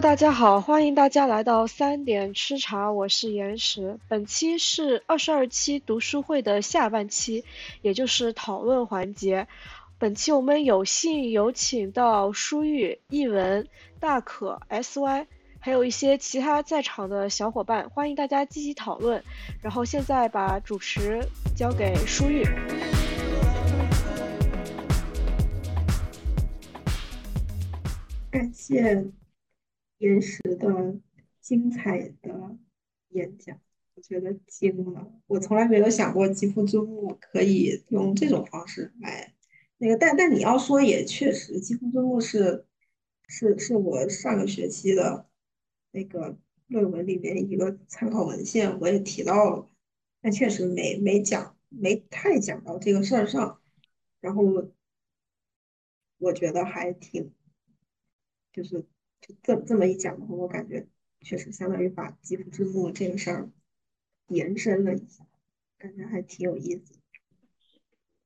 大家好，欢迎大家来到三点吃茶，我是岩石。本期是二十二期读书会的下半期，也就是讨论环节。本期我们有幸有请到书玉、译文、大可、SY，还有一些其他在场的小伙伴，欢迎大家积极讨论。然后现在把主持交给书玉。感谢。岩石的精彩的演讲，我觉得惊了。我从来没有想过肌肤之墓可以用这种方式来那个，但但你要说也确实，肌肤之墓是是是我上个学期的那个论文里面一个参考文献，我也提到了，但确实没没讲没太讲到这个事儿上。然后我觉得还挺就是。这这么一讲的话，我感觉确实相当于把肌肤之墓这个事儿延伸了一下，感觉还挺有意思。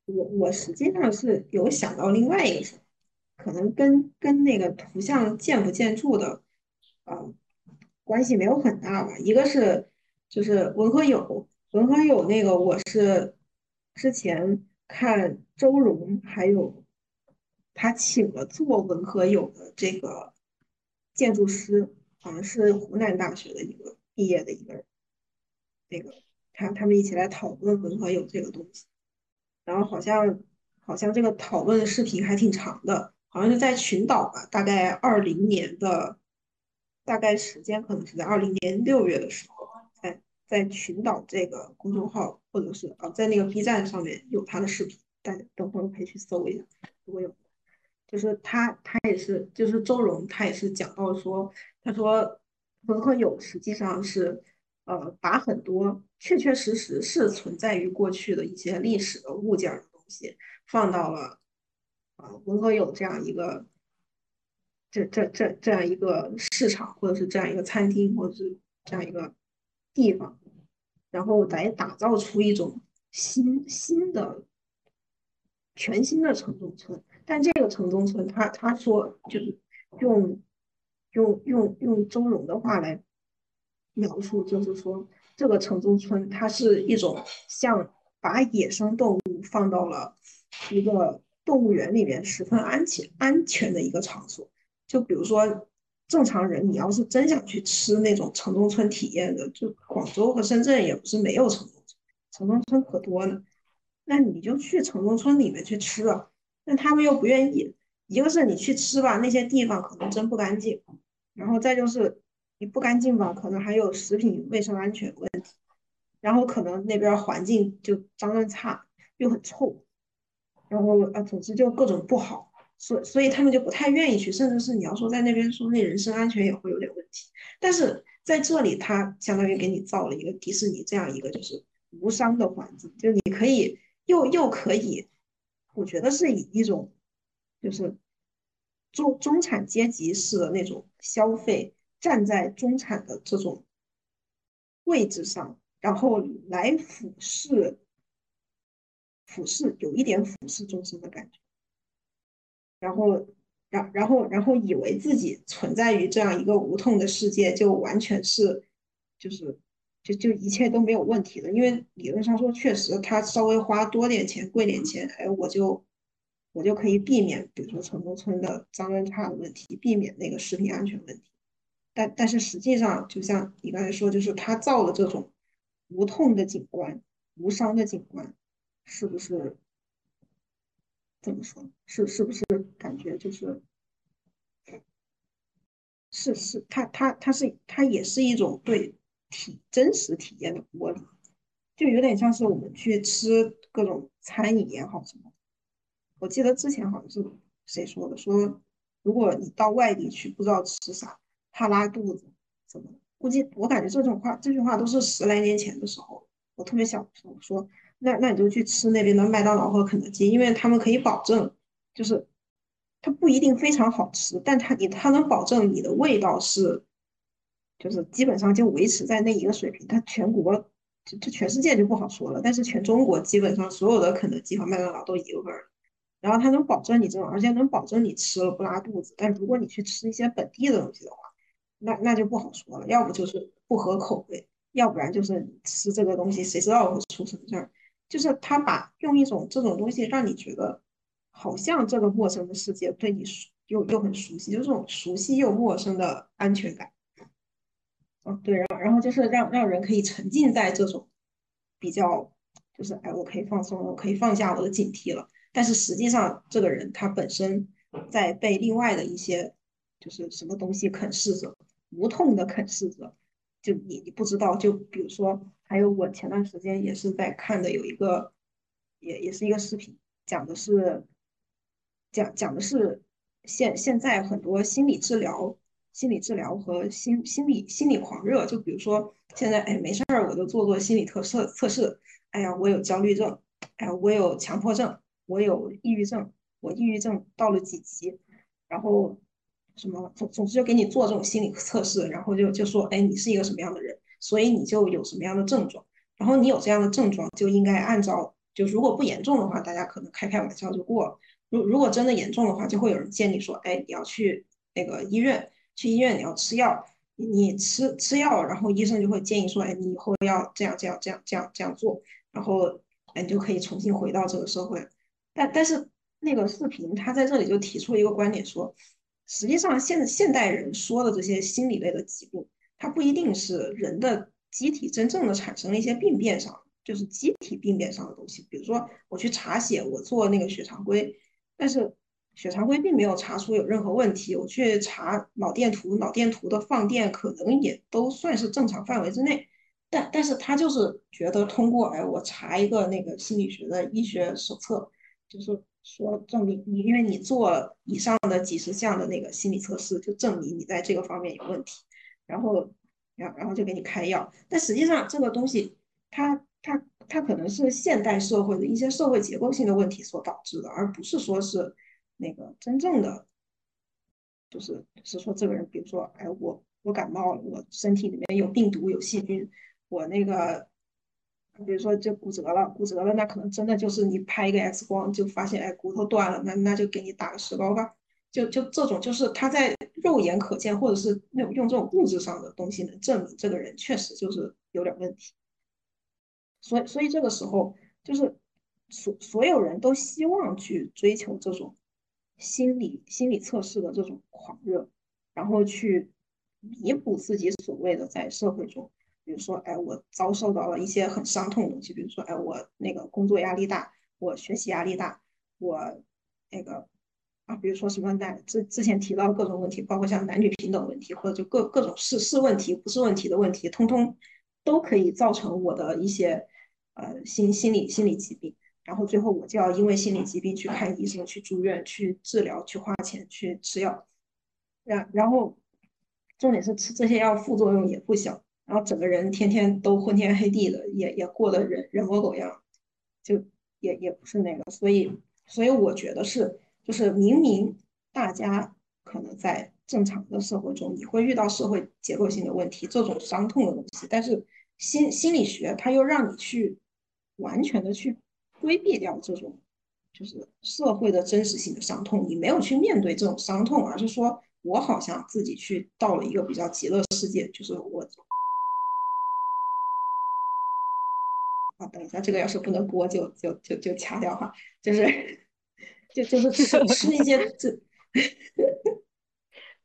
我我实际上是有想到另外一个事，可能跟跟那个图像建不建筑的啊关系没有很大吧。一个是就是文和友，文和友那个我是之前看周荣，还有他请了做文和友的这个。建筑师好像是湖南大学的一个毕业的一个人，那个他他们一起来讨论文和友这个东西，然后好像好像这个讨论的视频还挺长的，好像是在群岛吧，大概二零年的大概时间可能是在二零年六月的时候，在在群岛这个公众号或者是啊在那个 B 站上面有他的视频，大家等会儿可以去搜一下，如果有。就是他，他也是，就是周荣，他也是讲到说，他说文和友实际上是，呃，把很多确确实实是存在于过去的一些历史的物件的东西，放到了，啊，文和友这样一个，这这这这样一个市场，或者是这样一个餐厅，或者是这样一个地方，然后来打造出一种新新的、全新的城中村。但这个城中村，他他说就是用用用用周荣的话来描述，就是说这个城中村，它是一种像把野生动物放到了一个动物园里面十分安全安全的一个场所。就比如说正常人，你要是真想去吃那种城中村体验的，就广州和深圳也不是没有城中村，城中村可多呢。那你就去城中村里面去吃了。但他们又不愿意，一个是你去吃吧，那些地方可能真不干净，然后再就是你不干净吧，可能还有食品卫生安全问题，然后可能那边环境就脏乱差，又很臭，然后啊，总之就各种不好，所所以他们就不太愿意去，甚至是你要说在那边说那人身安全也会有点问题，但是在这里，他相当于给你造了一个迪士尼这样一个就是无伤的环境，就你可以又又可以。我觉得是以一种，就是中中产阶级式的那种消费，站在中产的这种位置上，然后来俯视，俯视有一点俯视众生的感觉，然后，然然后然后以为自己存在于这样一个无痛的世界，就完全是，就是。就就一切都没有问题的，因为理论上说，确实他稍微花多点钱、贵点钱，哎，我就我就可以避免，比如说城中村的脏乱差的问题，避免那个食品安全问题。但但是实际上，就像你刚才说，就是他造了这种无痛的景观、无伤的景观，是不是？怎么说？是是不是感觉就是是是，他他他是他也是一种对。体真实体验的剥离，就有点像是我们去吃各种餐饮也好什么。我记得之前好像是谁说的，说如果你到外地去不知道吃啥，怕拉肚子，怎么？估计我感觉这种话，这句话都是十来年前的时候，我特别小的时候说，那那你就去吃那边的麦当劳和肯德基，因为他们可以保证，就是它不一定非常好吃，但它你它能保证你的味道是。就是基本上就维持在那一个水平，它全国就就全世界就不好说了，但是全中国基本上所有的肯德基和麦当劳都一个味儿，然后它能保证你这种，而且能保证你吃了不拉肚子。但如果你去吃一些本地的东西的话，那那就不好说了，要不就是不合口味，要不然就是吃这个东西谁知道会出什么事儿。就是他把用一种这种东西让你觉得好像这个陌生的世界对你熟又又很熟悉，就这种熟悉又陌生的安全感。嗯，对，然后然后就是让让人可以沉浸在这种比较，就是哎，我可以放松了，我可以放下我的警惕了。但是实际上，这个人他本身在被另外的一些就是什么东西啃噬着，无痛的啃噬着。就你你不知道，就比如说，还有我前段时间也是在看的，有一个也也是一个视频，讲的是讲讲的是现现在很多心理治疗、心理治疗和心心理心理狂热，就比如说现在哎没事儿我就做做心理测测测试，哎呀我有焦虑症，哎呀我有强迫症，我有抑郁症，我抑郁症到了几级，然后。什么总总之就给你做这种心理测试，然后就就说，哎，你是一个什么样的人，所以你就有什么样的症状，然后你有这样的症状就应该按照，就如果不严重的话，大家可能开开玩笑就过了。如如果真的严重的话，就会有人建议说，哎，你要去那个医院，去医院你要吃药，你吃吃药，然后医生就会建议说，哎，你以后要这样这样这样这样这样做，然后哎，你就可以重新回到这个社会。但但是那个视频他在这里就提出一个观点说。实际上，现现代人说的这些心理类的疾病，它不一定是人的机体真正的产生了一些病变上，就是机体病变上的东西。比如说，我去查血，我做那个血常规，但是血常规并没有查出有任何问题。我去查脑电图，脑电图的放电可能也都算是正常范围之内。但但是他就是觉得通过，哎，我查一个那个心理学的医学手册，就是。说证明你，因为你做以上的几十项的那个心理测试，就证明你在这个方面有问题，然后，然然后就给你开药。但实际上这个东西，它它它可能是现代社会的一些社会结构性的问题所导致的，而不是说是那个真正的，就是是说这个人，比如说，哎，我我感冒了，我身体里面有病毒有细菌，我那个。比如说，就骨折了，骨折了，那可能真的就是你拍一个 X 光就发现，哎，骨头断了，那那就给你打个石膏吧。就就这种，就是他在肉眼可见，或者是那种用这种物质上的东西能证明这个人确实就是有点问题。所以，所以这个时候，就是所所有人都希望去追求这种心理心理测试的这种狂热，然后去弥补自己所谓的在社会中。比如说，哎，我遭受到了一些很伤痛的东西。比如说，哎，我那个工作压力大，我学习压力大，我那个啊，比如说什么男之之前提到各种问题，包括像男女平等问题，或者就各各种是是问题不是问题的问题，通通都可以造成我的一些呃心心理心理疾病。然后最后我就要因为心理疾病去看医生、去住院、去治疗、去花钱、去吃药。然然后重点是吃这些药副作用也不小。然后整个人天天都昏天黑地的，也也过得人人模狗样，就也也不是那个，所以所以我觉得是，就是明明大家可能在正常的社会中，你会遇到社会结构性的问题，这种伤痛的东西，但是心心理学它又让你去完全的去规避掉这种，就是社会的真实性的伤痛，你没有去面对这种伤痛，而是说我好像自己去到了一个比较极乐世界，就是我。啊，等一下，这个要是不能播，就就就就掐掉哈。就是，就就是吃吃一些这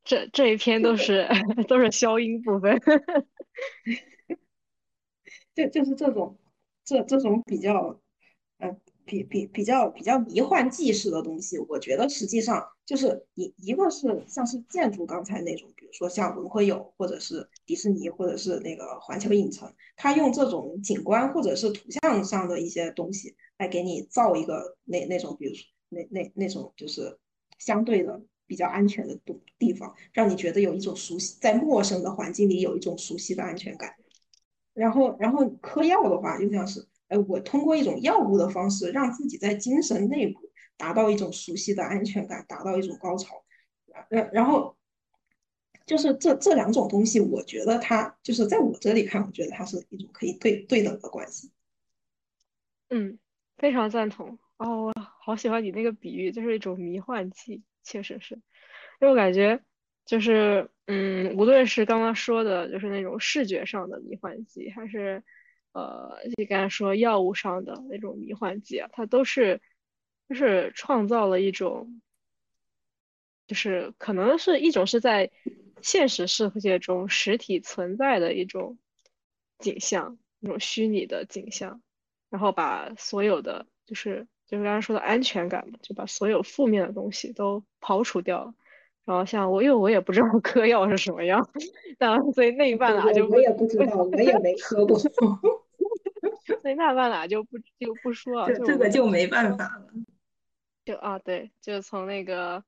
这这一篇都是都是消音部分，就就是这种这这种比较，呃。比比比较比较迷幻纪实的东西，我觉得实际上就是一一个是像是建筑刚才那种，比如说像文汇友或者是迪士尼或者是那个环球影城，它用这种景观或者是图像上的一些东西来给你造一个那那种，比如说那那那种就是相对的比较安全的地地方，让你觉得有一种熟悉，在陌生的环境里有一种熟悉的安全感。然后然后嗑药的话，就像是。哎，我通过一种药物的方式，让自己在精神内部达到一种熟悉的安全感，达到一种高潮。然然后，就是这这两种东西，我觉得它就是在我这里看，我觉得它是一种可以对对等的关系。嗯，非常赞同。哦，我好喜欢你那个比喻，就是一种迷幻剂，确实是。因为我感觉，就是嗯，无论是刚刚说的，就是那种视觉上的迷幻剂，还是呃，你刚才说药物上的那种迷幻剂啊，它都是就是创造了一种，就是可能是一种是在现实世界中实体存在的一种景象，一种虚拟的景象，然后把所有的就是就是刚才说的安全感嘛，就把所有负面的东西都刨除掉了。然后像我，因为我也不知道嗑药是什么样，但所以那一半啊就我也不知道，我也没 嗑过，所以那半拉就不就不说了。这这个就没办法了。就啊，对，就从那个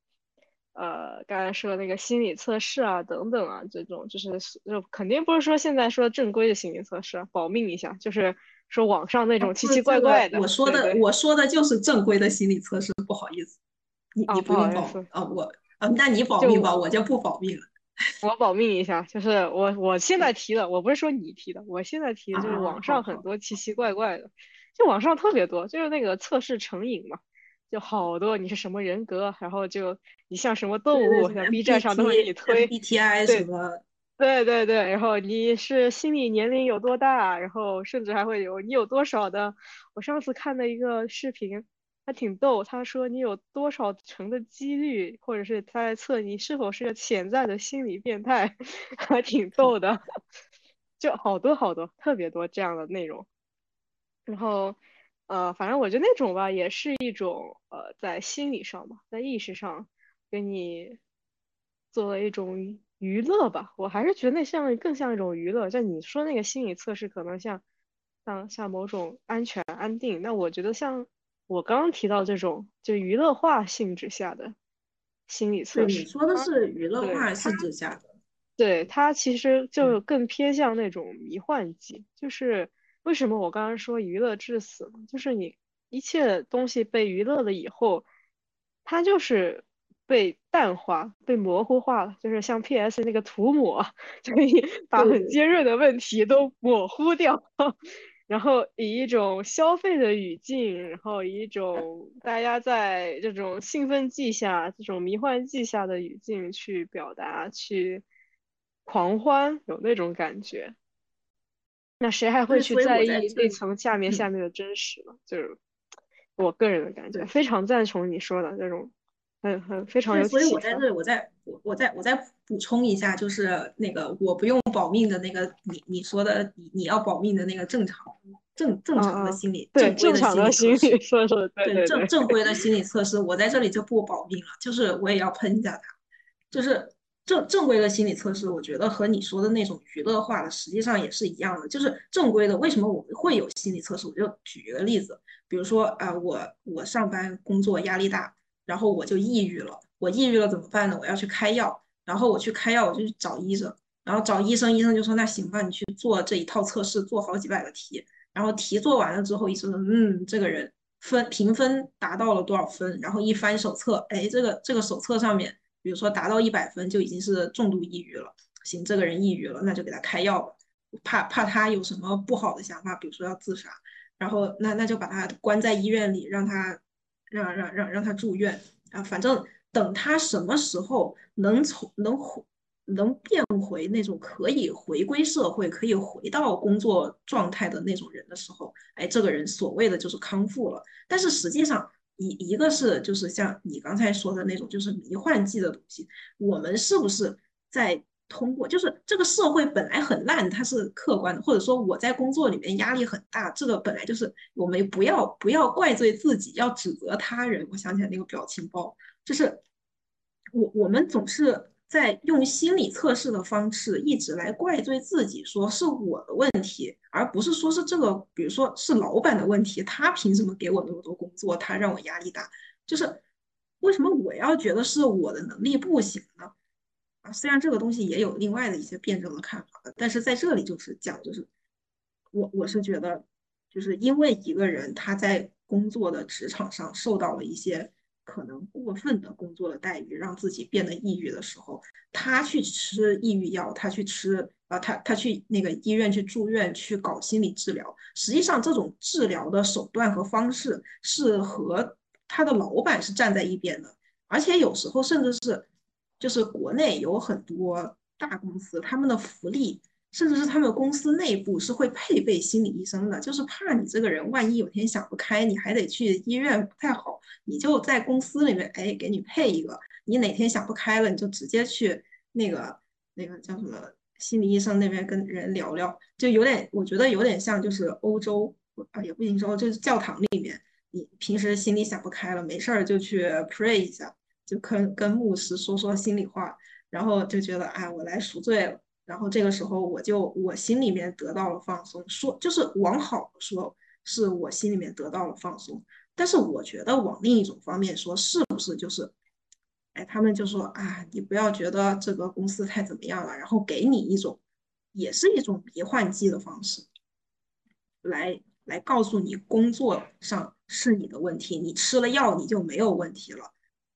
呃刚才说那个心理测试啊等等啊这种，就是就肯定不是说现在说正规的心理测试，保命一下，就是说网上那种奇奇怪怪的。我说的我说的就是正规的心理测试，不好意思，你你不用保啊我。啊，那你保密吧，我就不保密了。我保密一下，就是我我现在提的，我不是说你提的，我现在提的就是网上很多奇奇怪怪的，就网上特别多，就是那个测试成瘾嘛，就好多你是什么人格，然后就你像什么动物，像 B 站上都会给你推 BTI 什么，对对对，然后你是心理年龄有多大，然后甚至还会有你有多少的，我上次看的一个视频。还挺逗，他说你有多少成的几率，或者是他在测你是否是个潜在的心理变态，还挺逗的，就好多好多，特别多这样的内容。然后，呃，反正我觉得那种吧，也是一种呃，在心理上吧，在意识上给你做了一种娱乐吧。我还是觉得那像更像一种娱乐。像你说那个心理测试，可能像像像某种安全安定，那我觉得像。我刚刚提到这种就娱乐化性质下的心理测试，你说的是娱乐化性质下的，对它其实就更偏向那种迷幻剂。就是为什么我刚刚说娱乐致死呢？就是你一切东西被娱乐了以后，它就是被淡化、被模糊化了，就是像 PS 那个涂抹，就可以把很尖锐的问题都模糊掉。然后以一种消费的语境，然后以一种 大家在这种兴奋剂下、这种迷幻剂下的语境去表达、去狂欢，有那种感觉。那谁还会去在意那层下面下面的真实呢？就是我个人的感觉，非常赞同你说的这种。很很非常有所以我在这，我再我我再我再补充一下，就是那个我不用保命的那个，你你说的你你要保命的那个正常正正常的心理正规的心理测试，对正正规的心理测试，我在这里就不保命了，就是我也要喷一下他，就是正正规的心理测试，我觉得和你说的那种娱乐化的实际上也是一样的，就是正规的为什么我们会有心理测试？我就举一个例子，比如说啊，我我上班工作压力大。然后我就抑郁了，我抑郁了怎么办呢？我要去开药，然后我去开药，我就去找医生，然后找医生，医生就说那行吧，你去做这一套测试，做好几百个题，然后题做完了之后，医生说嗯，这个人分评分达到了多少分？然后一翻手册，哎，这个这个手册上面，比如说达到一百分就已经是重度抑郁了，行，这个人抑郁了，那就给他开药吧，怕怕他有什么不好的想法，比如说要自杀，然后那那就把他关在医院里，让他。让让让让他住院啊！反正等他什么时候能从能回能变回那种可以回归社会、可以回到工作状态的那种人的时候，哎，这个人所谓的就是康复了。但是实际上，一一个是就是像你刚才说的那种，就是迷幻剂的东西，我们是不是在？通过就是这个社会本来很烂，它是客观的，或者说我在工作里面压力很大，这个本来就是我们不要不要怪罪自己，要指责他人。我想起来那个表情包，就是我我们总是在用心理测试的方式一直来怪罪自己，说是我的问题，而不是说是这个，比如说是老板的问题，他凭什么给我那么多工作，他让我压力大，就是为什么我要觉得是我的能力不行呢？啊，虽然这个东西也有另外的一些辩证的看法，但是在这里就是讲，就是我我是觉得，就是因为一个人他在工作的职场上受到了一些可能过分的工作的待遇，让自己变得抑郁的时候，他去吃抑郁药，他去吃啊，他他去那个医院去住院去搞心理治疗，实际上这种治疗的手段和方式是和他的老板是站在一边的，而且有时候甚至是。就是国内有很多大公司，他们的福利。甚至是他们公司内部是会配备心理医生的，就是怕你这个人万一有天想不开，你还得去医院不太好，你就在公司里面，哎，给你配一个，你哪天想不开了，你就直接去那个那个叫什么心理医生那边跟人聊聊，就有点，我觉得有点像就是欧洲啊，也不一定说就是教堂里面，你平时心里想不开了，没事儿就去 pray 一下，就跟跟牧师说说心里话，然后就觉得哎，我来赎罪了。然后这个时候，我就我心里面得到了放松，说就是往好说，是我心里面得到了放松。但是我觉得往另一种方面说，是不是就是，哎，他们就说啊，你不要觉得这个公司太怎么样了，然后给你一种，也是一种迷幻剂的方式，来来告诉你工作上是你的问题，你吃了药你就没有问题了。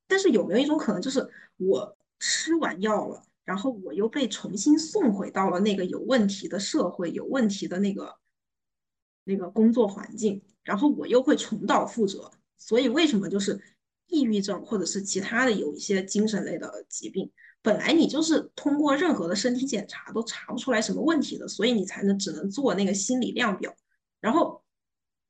但是有没有一种可能，就是我吃完药了？然后我又被重新送回到了那个有问题的社会，有问题的那个那个工作环境，然后我又会重蹈覆辙。所以为什么就是抑郁症或者是其他的有一些精神类的疾病，本来你就是通过任何的身体检查都查不出来什么问题的，所以你才能只能做那个心理量表，然后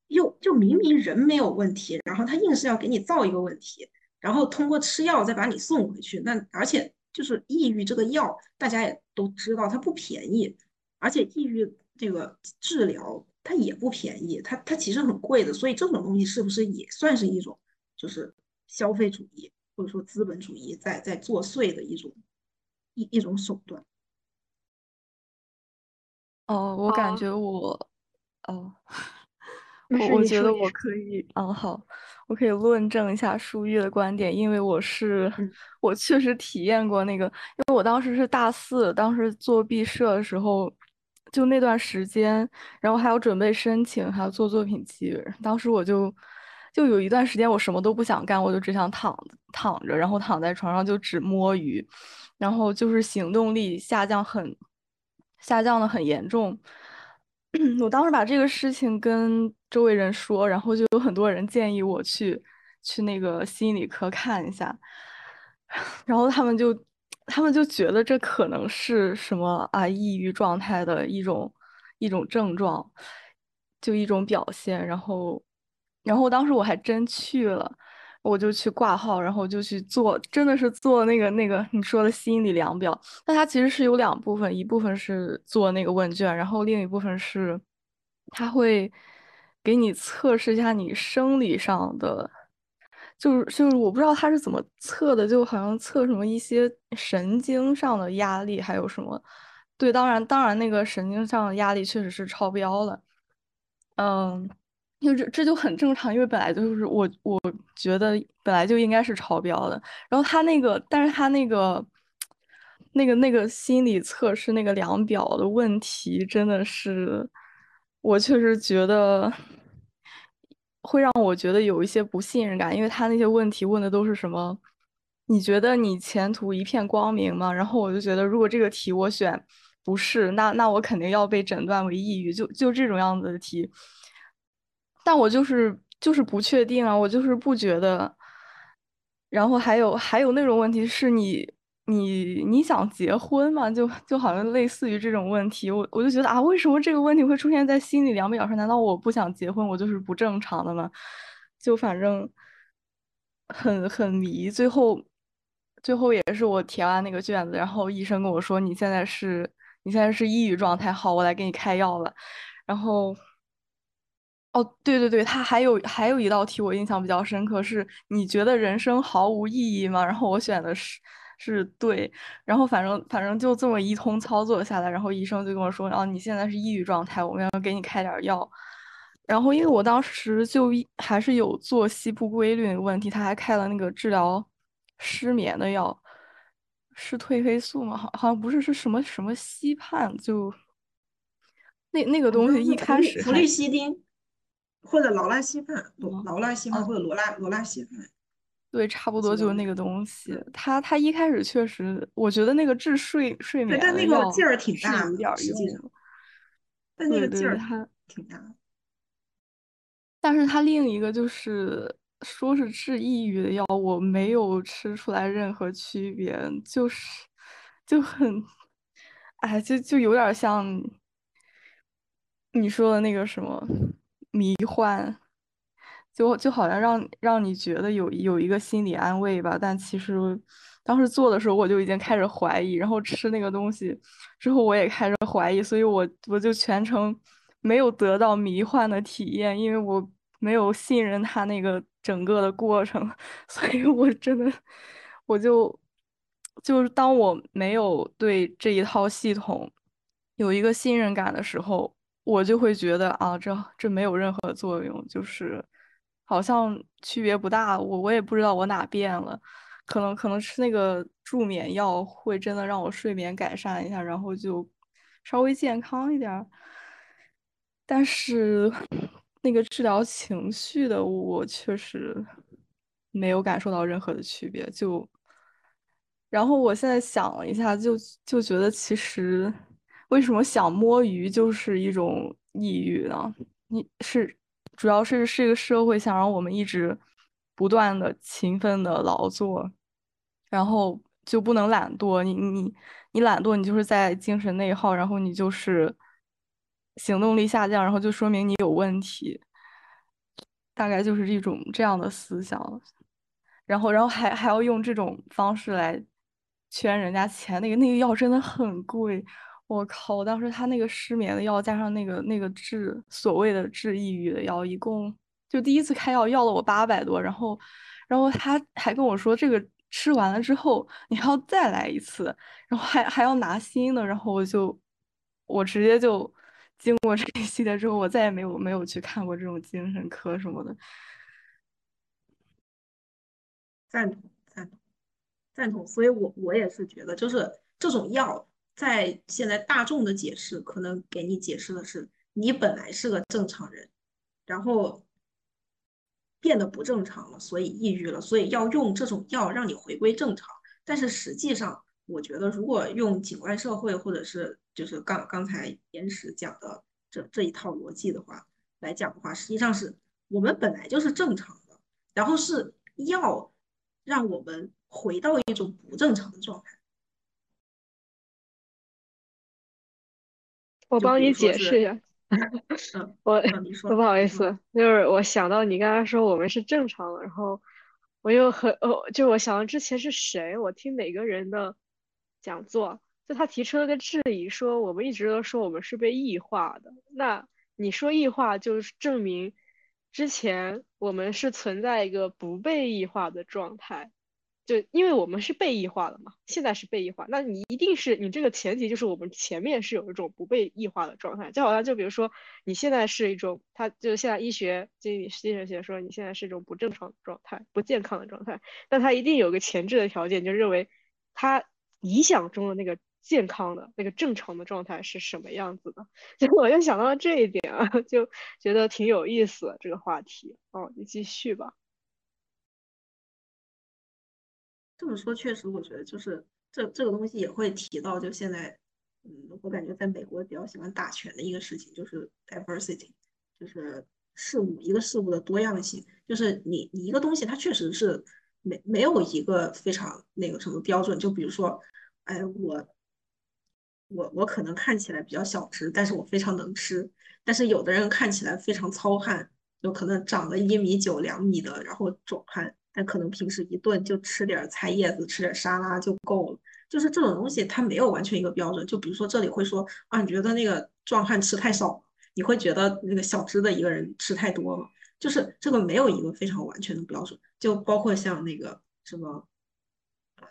又就明明人没有问题，然后他硬是要给你造一个问题，然后通过吃药再把你送回去，那而且。就是抑郁这个药，大家也都知道它不便宜，而且抑郁这个治疗它也不便宜，它它其实很贵的。所以这种东西是不是也算是一种就是消费主义或者说资本主义在在作祟的一种一一种手段？哦，我感觉我，哦，我我觉得我可以，嗯，好。我可以论证一下舒玉的观点，因为我是我确实体验过那个，因为我当时是大四，当时做毕设的时候，就那段时间，然后还要准备申请，还要做作品集，当时我就就有一段时间我什么都不想干，我就只想躺躺着，然后躺在床上就只摸鱼，然后就是行动力下降很下降的很严重。我当时把这个事情跟周围人说，然后就有很多人建议我去去那个心理科看一下，然后他们就他们就觉得这可能是什么啊抑郁状态的一种一种症状，就一种表现。然后然后当时我还真去了，我就去挂号，然后就去做，真的是做那个那个你说的心理量表。那它其实是有两部分，一部分是做那个问卷，然后另一部分是。他会给你测试一下你生理上的，就是就是我不知道他是怎么测的，就好像测什么一些神经上的压力，还有什么，对，当然当然那个神经上的压力确实是超标了，嗯，就这这就很正常，因为本来就是我我觉得本来就应该是超标的，然后他那个，但是他那个那个那个心理测试那个量表的问题真的是。我确实觉得会让我觉得有一些不信任感，因为他那些问题问的都是什么？你觉得你前途一片光明吗？然后我就觉得，如果这个题我选不是，那那我肯定要被诊断为抑郁，就就这种样子的题。但我就是就是不确定啊，我就是不觉得。然后还有还有那种问题是你。你你想结婚吗？就就好像类似于这种问题，我我就觉得啊，为什么这个问题会出现在心理量表上？难道我不想结婚，我就是不正常的吗？就反正很很迷。最后最后也是我填完那个卷子，然后医生跟我说：“你现在是你现在是抑郁状态，好，我来给你开药了。”然后哦，对对对，他还有还有一道题我印象比较深刻，是你觉得人生毫无意义吗？然后我选的是。是对，然后反正反正就这么一通操作下来，然后医生就跟我说：“啊，你现在是抑郁状态，我们要给你开点药。”然后因为我当时就还是有作息不规律的问题，他还开了那个治疗失眠的药，是褪黑素吗？好好像不是，是什么什么西泮，就那那个东西一开始氟利西汀或者劳拉西泮，劳拉稀饭或者罗拉罗拉稀饭。对，差不多就是那个东西。他他一开始确实，我觉得那个治睡睡眠但那个劲儿挺大，有点用。但那个劲儿它挺大。但是他另一个就是说是治抑郁的药，我没有吃出来任何区别，就是就很，哎，就就有点像你说的那个什么迷幻，就就好像让让你觉得有有一个心理安慰吧，但其实当时做的时候我就已经开始怀疑，然后吃那个东西之后我也开始怀疑，所以我我就全程没有得到迷幻的体验，因为我没有信任他那个。整个的过程，所以我真的，我就就是当我没有对这一套系统有一个信任感的时候，我就会觉得啊，这这没有任何作用，就是好像区别不大。我我也不知道我哪变了，可能可能吃那个助眠药会真的让我睡眠改善一下，然后就稍微健康一点。但是。那个治疗情绪的，我确实没有感受到任何的区别。就，然后我现在想了一下，就就觉得其实为什么想摸鱼就是一种抑郁呢？你是主要是这个社会想让我们一直不断的勤奋的劳作，然后就不能懒惰。你你你懒惰，你就是在精神内耗，然后你就是。行动力下降，然后就说明你有问题，大概就是一种这样的思想，然后，然后还还要用这种方式来圈人家钱。那个那个药真的很贵，我靠！当时他那个失眠的药加上那个那个治所谓的治抑郁的药，一共就第一次开药要了我八百多，然后，然后他还跟我说这个吃完了之后你还要再来一次，然后还还要拿新的，然后我就我直接就。经过这一系列之后，我再也没有没有去看过这种精神科什么的。赞同，赞同，赞同。所以我我也是觉得，就是这种药在现在大众的解释，可能给你解释的是，你本来是个正常人，然后变得不正常了，所以抑郁了，所以要用这种药让你回归正常。但是实际上，我觉得如果用境外社会或者是就是刚刚才岩石讲的这这一套逻辑的话来讲的话，实际上是我们本来就是正常的，然后是要让我们回到一种不正常的状态。我帮你解释一下，我不好意思，就是我想到你刚才说我们是正常的，然后我又很哦，就我想到之前是谁，我听哪个人的讲座。就他提出了个质疑，说我们一直都说我们是被异化的，那你说异化就是证明之前我们是存在一个不被异化的状态，就因为我们是被异化的嘛，现在是被异化，那你一定是你这个前提就是我们前面是有一种不被异化的状态，就好像就比如说你现在是一种，他就是现在医学经理精神学说你现在是一种不正常的状态，不健康的状态，但他一定有个前置的条件，就认为他理想中的那个。健康的那个正常的状态是什么样子的？就我就想到了这一点啊，就觉得挺有意思这个话题。哦，你继续吧。这么说确实，我觉得就是这这个东西也会提到，就现在，嗯，我感觉在美国比较喜欢打拳的一个事情就是 diversity，就是事物一个事物的多样性，就是你你一个东西它确实是没没有一个非常那个什么标准，就比如说，哎我。我我可能看起来比较小只，但是我非常能吃。但是有的人看起来非常糙汉，有可能长了一米九、两米的，然后壮汉，但可能平时一顿就吃点菜叶子、吃点沙拉就够了。就是这种东西，它没有完全一个标准。就比如说这里会说啊，你觉得那个壮汉吃太少，你会觉得那个小只的一个人吃太多吗？就是这个没有一个非常完全的标准。就包括像那个什么，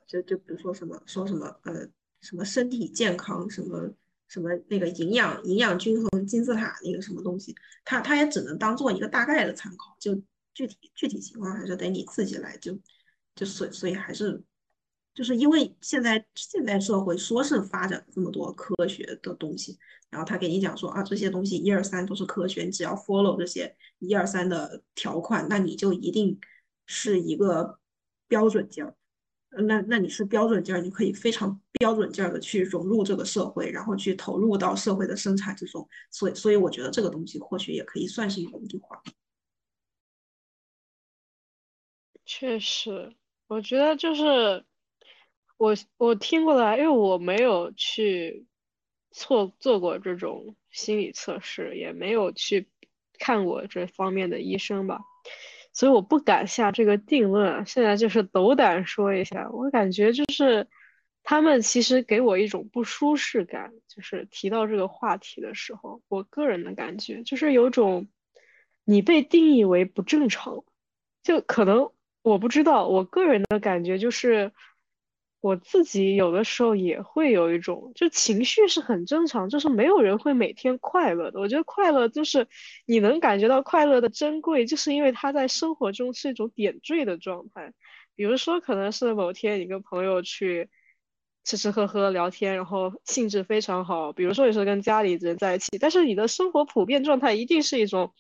就就比如说什么说什么呃。什么身体健康，什么什么那个营养营养均衡金字塔那个什么东西，它它也只能当做一个大概的参考，就具体具体情况还是得你自己来，就就所所以还是就是因为现在现代社会说是发展这么多科学的东西，然后他给你讲说啊这些东西一二三都是科学，你只要 follow 这些一二三的条款，那你就一定是一个标准件儿。那那你是标准件儿，你可以非常标准件儿的去融入这个社会，然后去投入到社会的生产之中。所以，所以我觉得这个东西或许也可以算是一种异化。确实，我觉得就是我我听过来，因为我没有去做做过这种心理测试，也没有去看过这方面的医生吧，所以我不敢下这个定论。现在就是斗胆说一下，我感觉就是他们其实给我一种不舒适感，就是提到这个话题的时候，我个人的感觉就是有种你被定义为不正常，就可能。我不知道，我个人的感觉就是，我自己有的时候也会有一种，就情绪是很正常，就是没有人会每天快乐的。我觉得快乐就是你能感觉到快乐的珍贵，就是因为它在生活中是一种点缀的状态。比如说，可能是某天你跟朋友去吃吃喝喝聊天，然后兴致非常好；比如说你是跟家里人在一起，但是你的生活普遍状态一定是一种。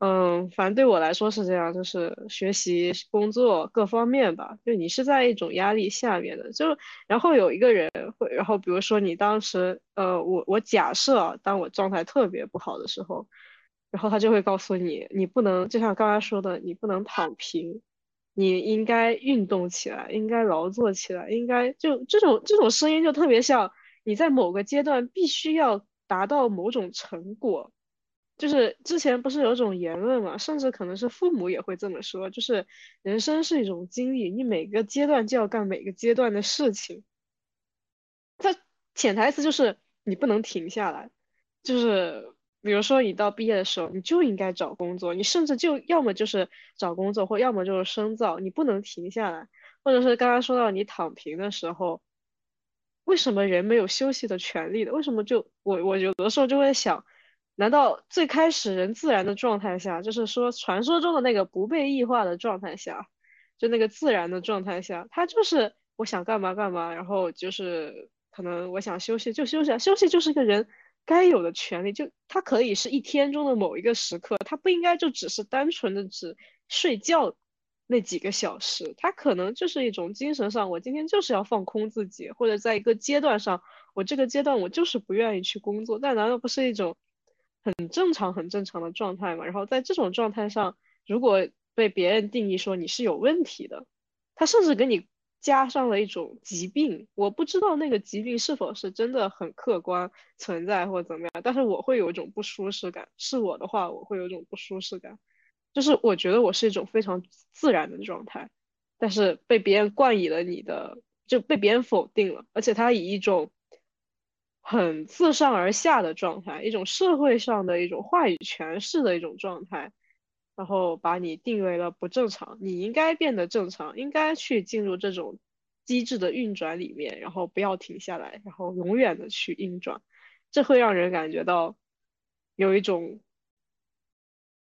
嗯，反正对我来说是这样，就是学习、工作各方面吧。就你是在一种压力下面的，就然后有一个人会，然后比如说你当时，呃，我我假设啊当我状态特别不好的时候，然后他就会告诉你，你不能就像刚才说的，你不能躺平，你应该运动起来，应该劳作起来，应该就这种这种声音就特别像你在某个阶段必须要达到某种成果。就是之前不是有种言论嘛，甚至可能是父母也会这么说，就是人生是一种经历，你每个阶段就要干每个阶段的事情。它潜台词就是你不能停下来，就是比如说你到毕业的时候，你就应该找工作，你甚至就要么就是找工作，或要么就是深造，你不能停下来。或者是刚刚说到你躺平的时候，为什么人没有休息的权利的？为什么就我我有的时候就会想。难道最开始人自然的状态下，就是说传说中的那个不被异化的状态下，就那个自然的状态下，他就是我想干嘛干嘛，然后就是可能我想休息就休息，休息就是一个人该有的权利，就它可以是一天中的某一个时刻，它不应该就只是单纯的只睡觉那几个小时，它可能就是一种精神上，我今天就是要放空自己，或者在一个阶段上，我这个阶段我就是不愿意去工作，但难道不是一种？很正常、很正常的状态嘛。然后在这种状态上，如果被别人定义说你是有问题的，他甚至给你加上了一种疾病。我不知道那个疾病是否是真的很客观存在或怎么样，但是我会有一种不舒适感。是我的话，我会有一种不舒适感，就是我觉得我是一种非常自然的状态，但是被别人冠以了你的，就被别人否定了，而且他以一种。很自上而下的状态，一种社会上的一种话语权势的一种状态，然后把你定为了不正常，你应该变得正常，应该去进入这种机制的运转里面，然后不要停下来，然后永远的去运转，这会让人感觉到有一种，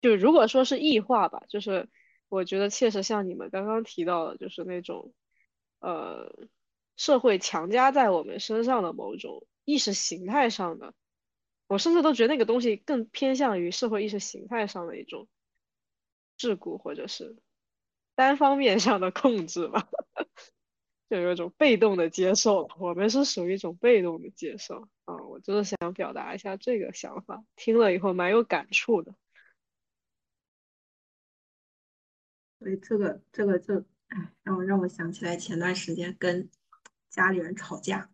就如果说是异化吧，就是我觉得确实像你们刚刚提到的，就是那种，呃，社会强加在我们身上的某种。意识形态上的，我甚至都觉得那个东西更偏向于社会意识形态上的一种桎梏，或者是单方面上的控制吧，就有一种被动的接受。我们是属于一种被动的接受啊，我就是想表达一下这个想法，听了以后蛮有感触的。所以这个这个就哎，让我让我想起来前段时间跟家里人吵架，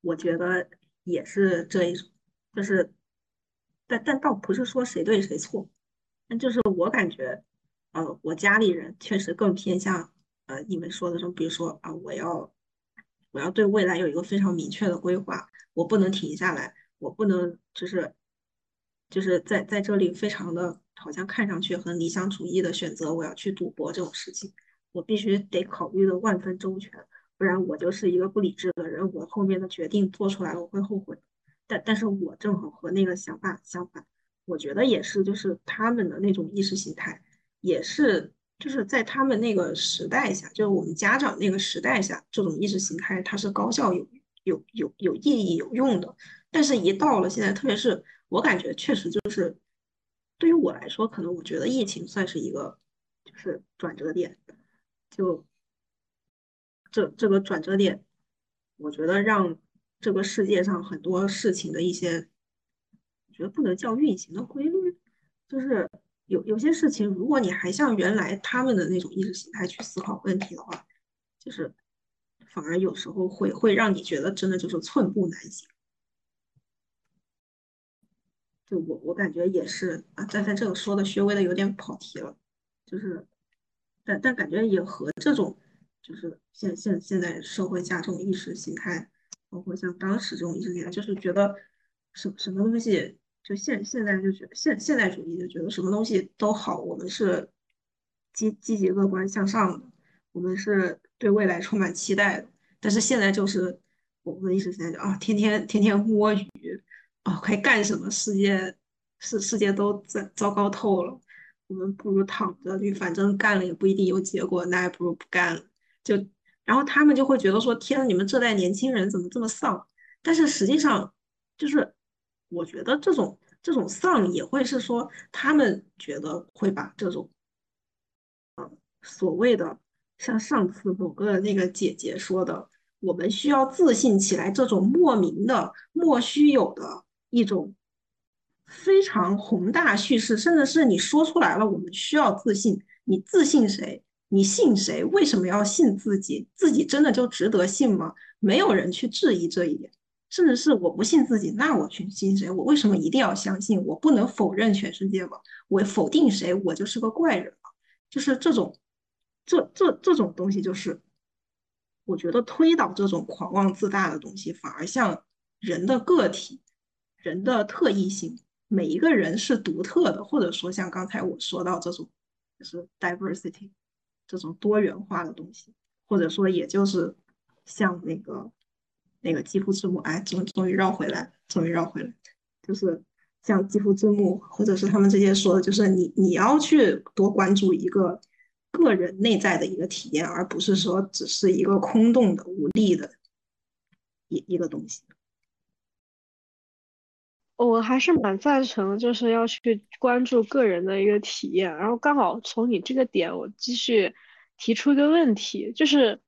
我觉得。也是这一种，就是，但但倒不是说谁对谁错，但就是我感觉，呃，我家里人确实更偏向，呃，你们说的这种，比如说啊，我要，我要对未来有一个非常明确的规划，我不能停下来，我不能就是，就是在在这里非常的好像看上去很理想主义的选择，我要去赌博这种事情，我必须得考虑的万分周全。不然我就是一个不理智的人，我后面的决定做出来我会后悔。但但是我正好和那个想法相反，我觉得也是，就是他们的那种意识形态，也是就是在他们那个时代下，就是我们家长那个时代下，这种意识形态它是高效、有有有有意义、有用的。但是，一到了现在，特别是我感觉，确实就是对于我来说，可能我觉得疫情算是一个就是转折点，就。这这个转折点，我觉得让这个世界上很多事情的一些，我觉得不能叫运行的规律，就是有有些事情，如果你还像原来他们的那种意识形态去思考问题的话，就是反而有时候会会让你觉得真的就是寸步难行。就我我感觉也是啊，但在这个说的稍微的有点跑题了，就是，但但感觉也和这种就是现现现在社会下这种意识形态，包括像当时这种意识形态，就是觉得什什么东西就现现在就觉得现现代主义就觉得什么东西都好，我们是积积极乐观向上的，我们是对未来充满期待的，但是现在就是我们的意识形态就啊，天天天天摸鱼。啊，快干什么？世界世世界都糟糟糕透了，我们不如躺着，你反正干了也不一定有结果，那还不如不干了。就然后他们就会觉得说：“天，你们这代年轻人怎么这么丧？”但是实际上，就是我觉得这种这种丧也会是说，他们觉得会把这种，呃，所谓的像上次某个那个姐姐说的，我们需要自信起来，这种莫名的、莫须有的。一种非常宏大叙事，甚至是你说出来了，我们需要自信。你自信谁？你信谁？为什么要信自己？自己真的就值得信吗？没有人去质疑这一点，甚至是我不信自己，那我去信谁？我为什么一定要相信？我不能否认全世界吗？我否定谁，我就是个怪人了。就是这种，这这这种东西，就是我觉得推导这种狂妄自大的东西，反而像人的个体。人的特异性，每一个人是独特的，或者说像刚才我说到这种，就是 diversity 这种多元化的东西，或者说也就是像那个那个肌肤之母，哎，终终于绕回来，终于绕回来，就是像肌肤之母，或者是他们这些说的，就是你你要去多关注一个个人内在的一个体验，而不是说只是一个空洞的、无力的一一个东西。我还是蛮赞成，就是要去关注个人的一个体验。然后刚好从你这个点，我继续提出一个问题，就是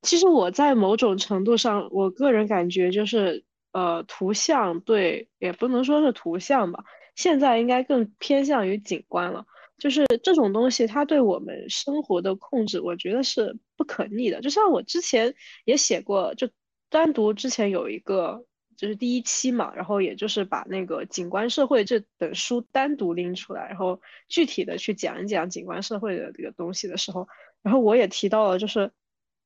其实我在某种程度上，我个人感觉就是，呃，图像对，也不能说是图像吧，现在应该更偏向于景观了。就是这种东西，它对我们生活的控制，我觉得是不可逆的。就像我之前也写过，就单独之前有一个。就是第一期嘛，然后也就是把那个《景观社会》这本书单独拎出来，然后具体的去讲一讲景观社会的这个东西的时候，然后我也提到了，就是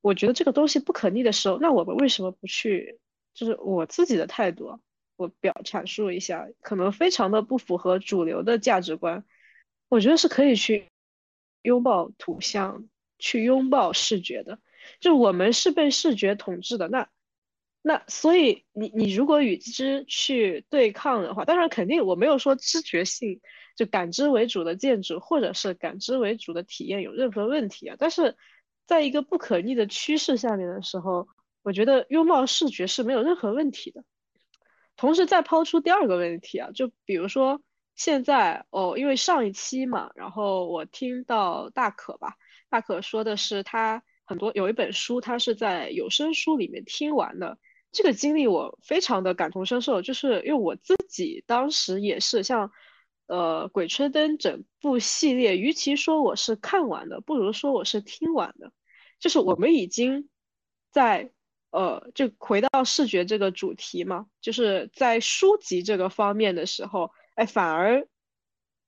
我觉得这个东西不可逆的时候，那我们为什么不去？就是我自己的态度，我表阐述一下，可能非常的不符合主流的价值观，我觉得是可以去拥抱图像，去拥抱视觉的，就我们是被视觉统治的，那。那所以你你如果与之去对抗的话，当然肯定我没有说知觉性就感知为主的建筑或者是感知为主的体验有任何问题啊。但是在一个不可逆的趋势下面的时候，我觉得拥抱视觉是没有任何问题的。同时再抛出第二个问题啊，就比如说现在哦，因为上一期嘛，然后我听到大可吧，大可说的是他很多有一本书，他是在有声书里面听完的。这个经历我非常的感同身受，就是因为我自己当时也是像，呃，《鬼吹灯》整部系列，与其说我是看完的，不如说我是听完的。就是我们已经在，呃，就回到视觉这个主题嘛，就是在书籍这个方面的时候，哎，反而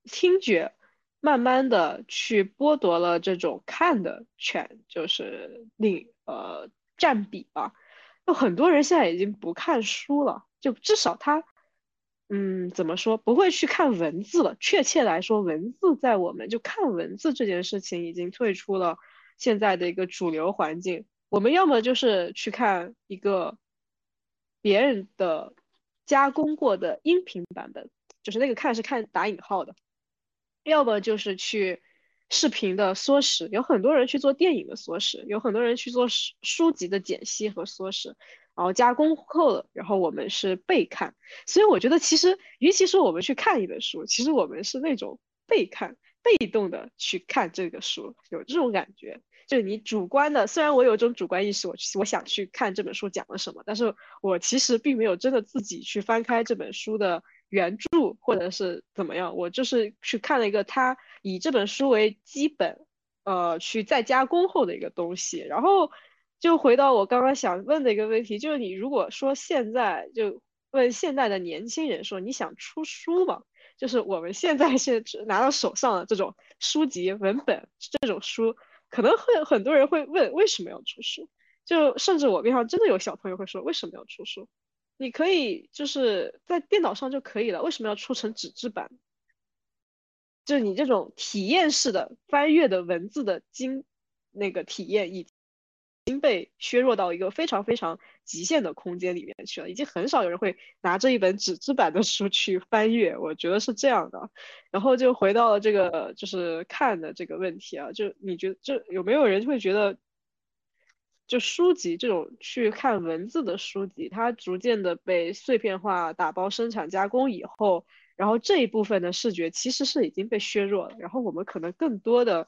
听觉慢慢的去剥夺了这种看的权，就是另呃占比吧。就很多人现在已经不看书了，就至少他，嗯，怎么说，不会去看文字了。确切来说，文字在我们就看文字这件事情已经退出了现在的一个主流环境。我们要么就是去看一个别人的加工过的音频版本，就是那个看是看打引号的；要么就是去。视频的缩时，有很多人去做电影的缩时，有很多人去做书书籍的解析和缩时，然后加工后了，然后我们是被看。所以我觉得，其实与其说我们去看一本书，其实我们是那种被看、被动的去看这个书，有这种感觉。就你主观的，虽然我有一种主观意识，我我想去看这本书讲了什么，但是我其实并没有真的自己去翻开这本书的原著或者是怎么样，我就是去看了一个他以这本书为基本，呃，去再加工后的一个东西。然后就回到我刚刚想问的一个问题，就是你如果说现在就问现在的年轻人说你想出书吗？就是我们现在现拿到手上的这种书籍文本这种书，可能会很多人会问为什么要出书？就甚至我边上真的有小朋友会说为什么要出书？你可以就是在电脑上就可以了，为什么要出成纸质版？就是你这种体验式的翻阅的文字的经那个体验已经被削弱到一个非常非常极限的空间里面去了，已经很少有人会拿着一本纸质版的书去翻阅，我觉得是这样的。然后就回到了这个就是看的这个问题啊，就你觉得就有没有人会觉得？就书籍这种去看文字的书籍，它逐渐的被碎片化打包生产加工以后，然后这一部分的视觉其实是已经被削弱了。然后我们可能更多的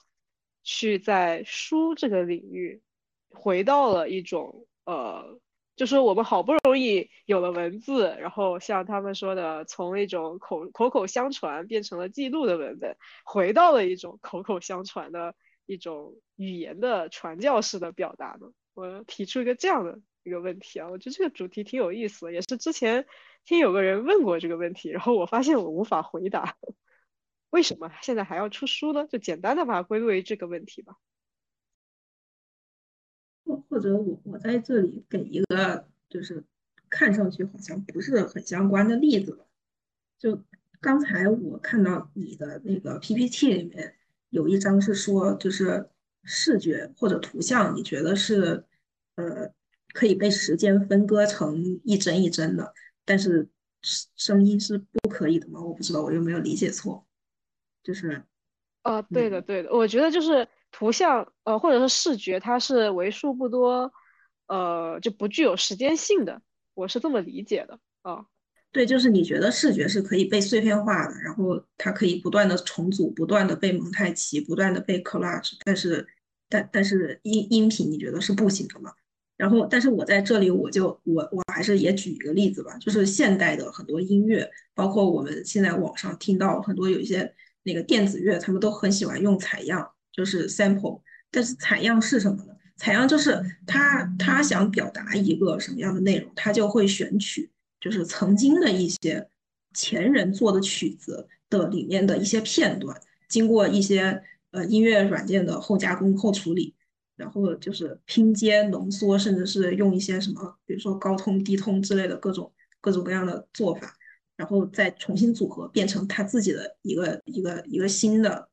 去在书这个领域，回到了一种呃，就是我们好不容易有了文字，然后像他们说的，从一种口口口相传变成了记录的文本，回到了一种口口相传的一种语言的传教式的表达呢。我提出一个这样的一个问题啊，我觉得这个主题挺有意思，也是之前听有个人问过这个问题，然后我发现我无法回答，为什么现在还要出书呢？就简单的把它归为这个问题吧。或或者我我在这里给一个就是看上去好像不是很相关的例子，就刚才我看到你的那个 PPT 里面有一张是说就是视觉或者图像，你觉得是？呃，可以被时间分割成一帧一帧的，但是声音是不可以的吗？我不知道我有没有理解错。就是，呃，对的，对的，我觉得就是图像，呃，或者是视觉，它是为数不多，呃，就不具有时间性的，我是这么理解的啊。对，就是你觉得视觉是可以被碎片化的，然后它可以不断的重组，不断的被蒙太奇，不断的被 collage，但是，但但是音音频你觉得是不行的吗？然后，但是我在这里，我就我我还是也举一个例子吧，就是现代的很多音乐，包括我们现在网上听到很多有一些那个电子乐，他们都很喜欢用采样，就是 sample。但是采样是什么呢？采样就是他他想表达一个什么样的内容，他就会选取就是曾经的一些前人做的曲子的里面的一些片段，经过一些呃音乐软件的后加工后处理。然后就是拼接、浓缩，甚至是用一些什么，比如说高通、低通之类的各种各种各样的做法，然后再重新组合，变成他自己的一个一个一个新的，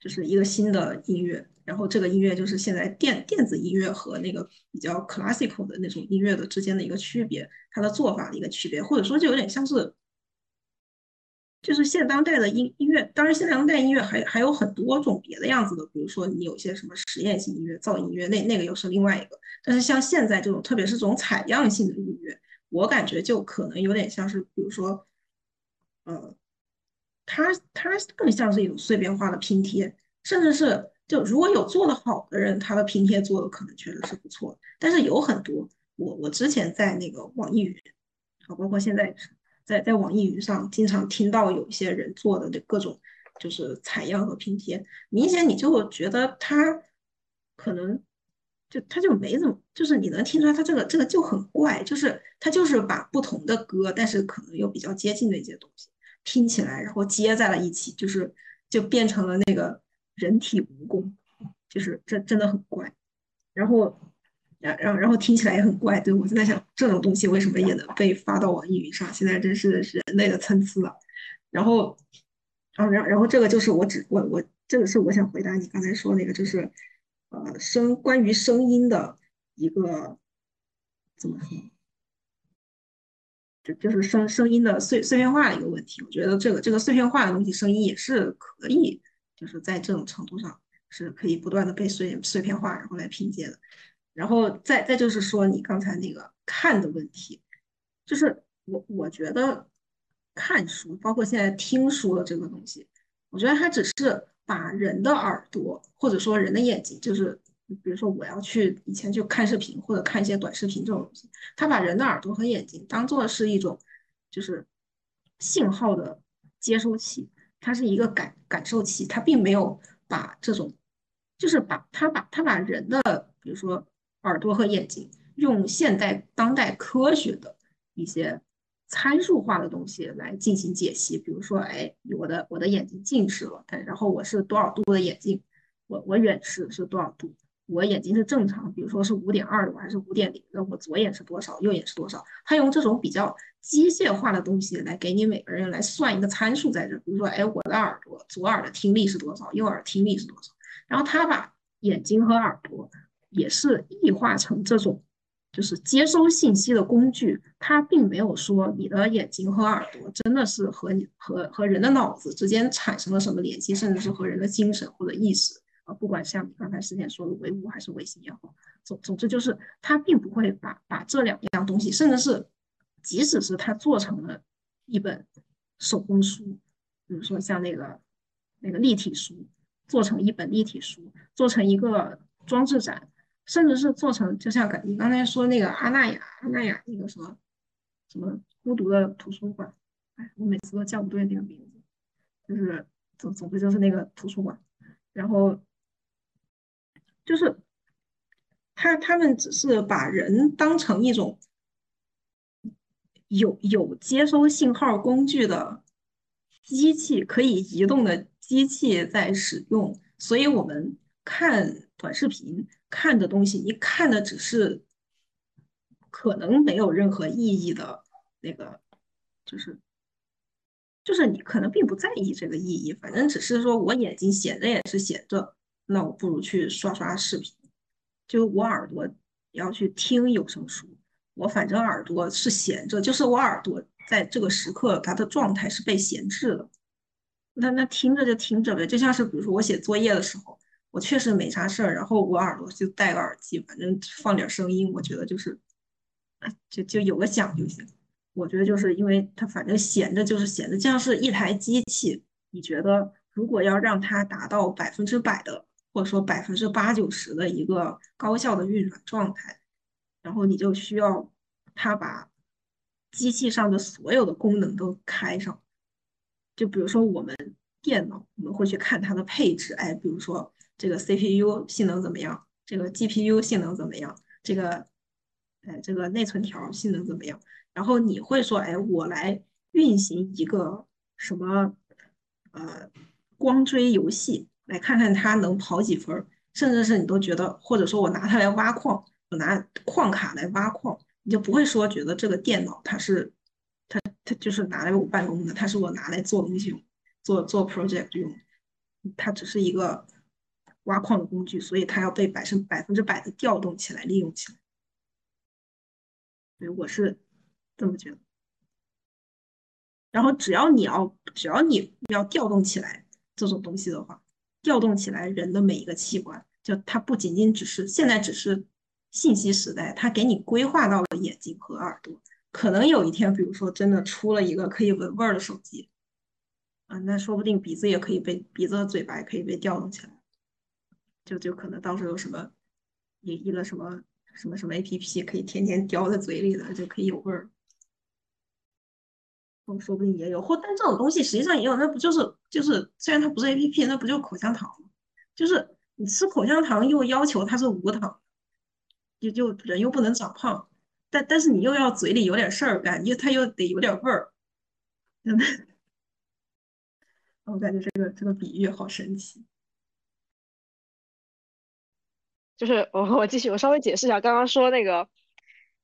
就是一个新的音乐。然后这个音乐就是现在电电子音乐和那个比较 classical 的那种音乐的之间的一个区别，它的做法的一个区别，或者说就有点像是。就是现当代的音音乐，当然现当代音乐还还有很多种别的样子的，比如说你有些什么实验性音乐、噪音音乐，那那个又是另外一个。但是像现在这种，特别是这种采样性的音乐，我感觉就可能有点像是，比如说，呃，它它更像是一种碎片化的拼贴，甚至是就如果有做的好的人，他的拼贴做的可能确实是不错。但是有很多，我我之前在那个网易云，啊，包括现在。在在网易云上经常听到有一些人做的那各种就是采样和拼贴，明显你就觉得他可能就他就没怎么，就是你能听出来他这个这个就很怪，就是他就是把不同的歌，但是可能又比较接近的一些东西拼起来，然后接在了一起，就是就变成了那个人体蜈蚣，就是这真的很怪，然后。然后，然后听起来也很怪，对我就在想，这种东西为什么也能被发到网易云上？现在真是人类的参差了。然后啊，然，然后这个就是我只我我这个是我想回答你刚才说那个，就是呃声关于声音的一个怎么说？就就是声声音的碎碎片化的一个问题。我觉得这个这个碎片化的东西，声音也是可以，就是在这种程度上是可以不断的被碎碎片化，然后来拼接的。然后再再就是说你刚才那个看的问题，就是我我觉得看书，包括现在听书的这个东西，我觉得它只是把人的耳朵或者说人的眼睛，就是比如说我要去以前去看视频或者看一些短视频这种东西，它把人的耳朵和眼睛当做是一种就是信号的接收器，它是一个感感受器，它并没有把这种，就是把它把它把人的，比如说耳朵和眼睛，用现代当代科学的一些参数化的东西来进行解析，比如说，哎，我的我的眼睛近视了，然后我是多少度的眼镜，我我远视是多少度。我眼睛是正常，比如说是五点二的，还是五点零的？我左眼是多少，右眼是多少？他用这种比较机械化的东西来给你每个人来算一个参数在这，比如说，哎，我的耳朵左耳的听力是多少，右耳听力是多少？然后他把眼睛和耳朵也是异化成这种，就是接收信息的工具。它并没有说你的眼睛和耳朵真的是和你和和人的脑子之间产生了什么联系，甚至是和人的精神或者意识。啊，不管像你刚才之前说的唯物还是唯心也好，总总之就是他并不会把把这两样东西，甚至是即使是他做成了一本手工书，比如说像那个那个立体书，做成一本立体书，做成一个装置展，甚至是做成就像你刚才说那个阿那亚阿那亚那个什么什么孤独的图书馆，哎，我每次都叫不对那个名字，就是总总之就是那个图书馆，然后。就是他，他们只是把人当成一种有有接收信号工具的机器，可以移动的机器在使用。所以，我们看短视频看的东西，你看的只是可能没有任何意义的那个，就是就是你可能并不在意这个意义，反正只是说我眼睛闲着也是闲着。那我不如去刷刷视频，就我耳朵要去听有声书，我反正耳朵是闲着，就是我耳朵在这个时刻它的状态是被闲置的。那那听着就听着呗，就像是比如说我写作业的时候，我确实没啥事儿，然后我耳朵就戴个耳机，反正放点声音，我觉得就是，就就有个响就行。我觉得就是因为它反正闲着就是闲着，像是一台机器，你觉得如果要让它达到百分之百的。或者说百分之八九十的一个高效的运转状态，然后你就需要它把机器上的所有的功能都开上。就比如说我们电脑，我们会去看它的配置，哎，比如说这个 CPU 性能怎么样，这个 GPU 性能怎么样，这个，哎，这个内存条性能怎么样？然后你会说，哎，我来运行一个什么，呃，光追游戏。来看看它能跑几分，甚至是你都觉得，或者说我拿它来挖矿，我拿矿卡来挖矿，你就不会说觉得这个电脑它是，它它就是拿来我办公的，它是我拿来做东西用，做做 project 用，它只是一个挖矿的工具，所以它要被百分百分之百的调动起来，利用起来。所以我是这么觉得。然后只要你要，只要你要调动起来这种东西的话。调动起来人的每一个器官，就它不仅仅只是现在只是信息时代，它给你规划到了眼睛和耳朵。可能有一天，比如说真的出了一个可以闻味儿的手机，啊，那说不定鼻子也可以被鼻子和嘴巴也可以被调动起来，就就可能到时候有什么一一个什么什么什么 A P P 可以天天叼在嘴里的，就可以有味儿。哦，说不定也有，或但这种东西实际上也有，那不就是就是，虽然它不是 A P P，那不就口香糖吗？就是你吃口香糖又要求它是无糖，就就人又不能长胖，但但是你又要嘴里有点事儿干，又它又得有点味儿，真的，我感觉这个这个比喻好神奇。就是我我继续我稍微解释一下，刚刚说那个，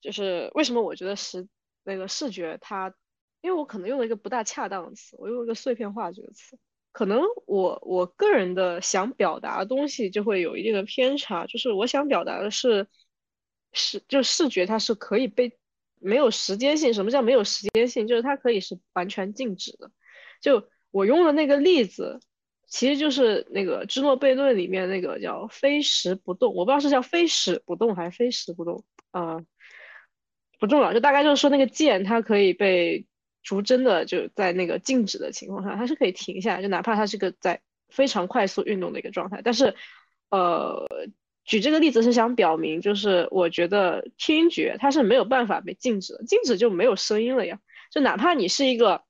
就是为什么我觉得视那个视觉它。因为我可能用了一个不大恰当的词，我用了一个碎片化这个词，可能我我个人的想表达的东西就会有一定的偏差，就是我想表达的是，视就视觉它是可以被没有时间性，什么叫没有时间性？就是它可以是完全静止的。就我用的那个例子，其实就是那个芝诺悖论里面那个叫非时不动，我不知道是叫非时不动还是非时不动啊，不重要，就大概就是说那个键它可以被。逐帧的就在那个静止的情况下，它是可以停下来，就哪怕它是个在非常快速运动的一个状态。但是，呃，举这个例子是想表明，就是我觉得听觉它是没有办法被静止的，静止就没有声音了呀。就哪怕你是一个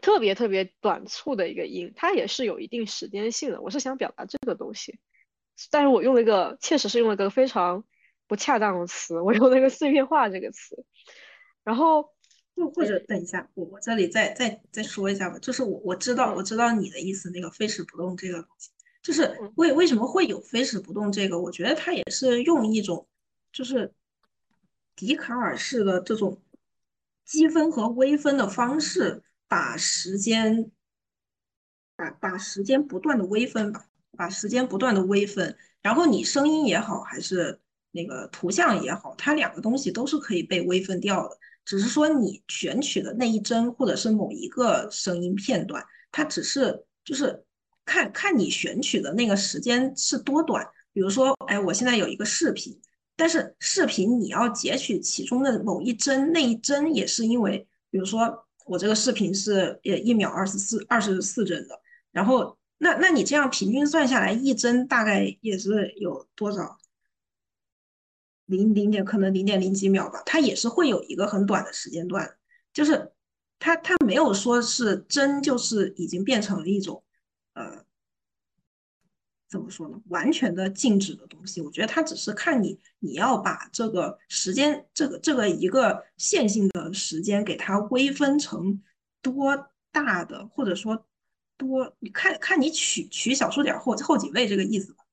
特别特别短促的一个音，它也是有一定时间性的。我是想表达这个东西，但是我用了一个，确实是用了个非常不恰当的词，我用了一个碎片化这个词。然后，或或者等一下，我我这里再再再说一下吧，就是我我知道我知道你的意思，那个飞驰不动这个东西，就是为为什么会有飞驰不动这个？我觉得它也是用一种就是笛卡尔式的这种积分和微分的方式。把时间，把把时间不断的微分吧，把时间不断的微分，然后你声音也好，还是那个图像也好，它两个东西都是可以被微分掉的，只是说你选取的那一帧或者是某一个声音片段，它只是就是看看你选取的那个时间是多短。比如说，哎，我现在有一个视频，但是视频你要截取其中的某一帧，那一帧也是因为，比如说。我这个视频是也一秒二十四二十四帧的，然后那那你这样平均算下来，一帧大概也是有多少？零零点可能零点零几秒吧，它也是会有一个很短的时间段，就是它它没有说是帧就是已经变成了一种。怎么说呢？完全的静止的东西，我觉得它只是看你，你要把这个时间，这个这个一个线性的时间，给它微分成多大的，或者说多，你看看你取取小数点后后几位这个意思吧。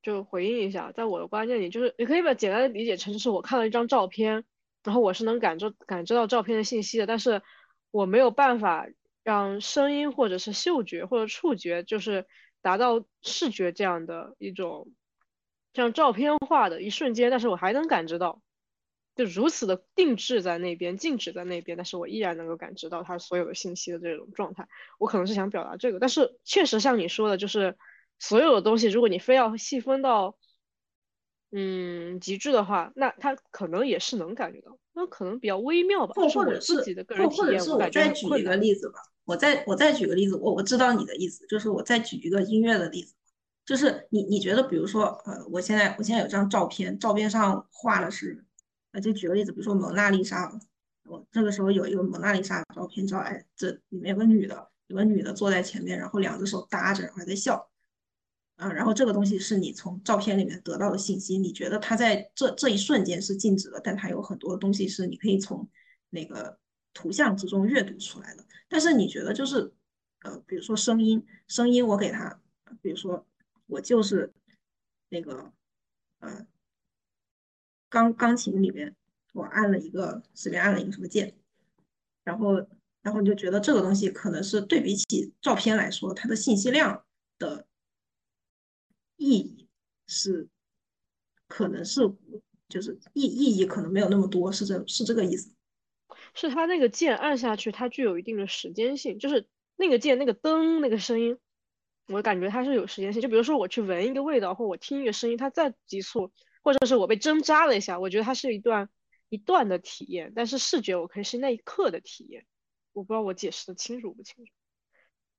就回应一下，在我的观念里，就是你可以把简单的理解成，是我看了一张照片，然后我是能感知感知到照片的信息的，但是我没有办法。让声音或者是嗅觉或者触觉，就是达到视觉这样的一种像照片化的一瞬间，但是我还能感知到，就如此的定制在那边，静止在那边，但是我依然能够感知到它所有的信息的这种状态。我可能是想表达这个，但是确实像你说的，就是所有的东西，如果你非要细分到嗯极致的话，那它可能也是能感觉到，那可能比较微妙吧。或者是或或者是我再举一个例子吧。我再我再举个例子，我我知道你的意思，就是我再举一个音乐的例子，就是你你觉得，比如说，呃，我现在我现在有张照片，照片上画的是，呃，就举个例子，比如说蒙娜丽莎，我这个时候有一个蒙娜丽莎照片，照，哎，这里面有个女的，有个女的坐在前面，然后两只手搭着，然后还在笑，啊，然后这个东西是你从照片里面得到的信息，你觉得它在这这一瞬间是静止的，但它有很多东西是你可以从那个图像之中阅读出来的。但是你觉得就是，呃，比如说声音，声音我给他，比如说我就是那个，呃，钢钢琴里面我按了一个随便按了一个什么键，然后然后你就觉得这个东西可能是对比起照片来说，它的信息量的意义是，可能是就是意意义可能没有那么多，是这是这个意思。是它那个键按下去，它具有一定的时间性，就是那个键那个噔那个声音，我感觉它是有时间性。就比如说我去闻一个味道，或我听一个声音，它再急促，或者是我被针扎了一下，我觉得它是一段一段的体验。但是视觉我可以是那一刻的体验。我不知道我解释的清楚不清楚？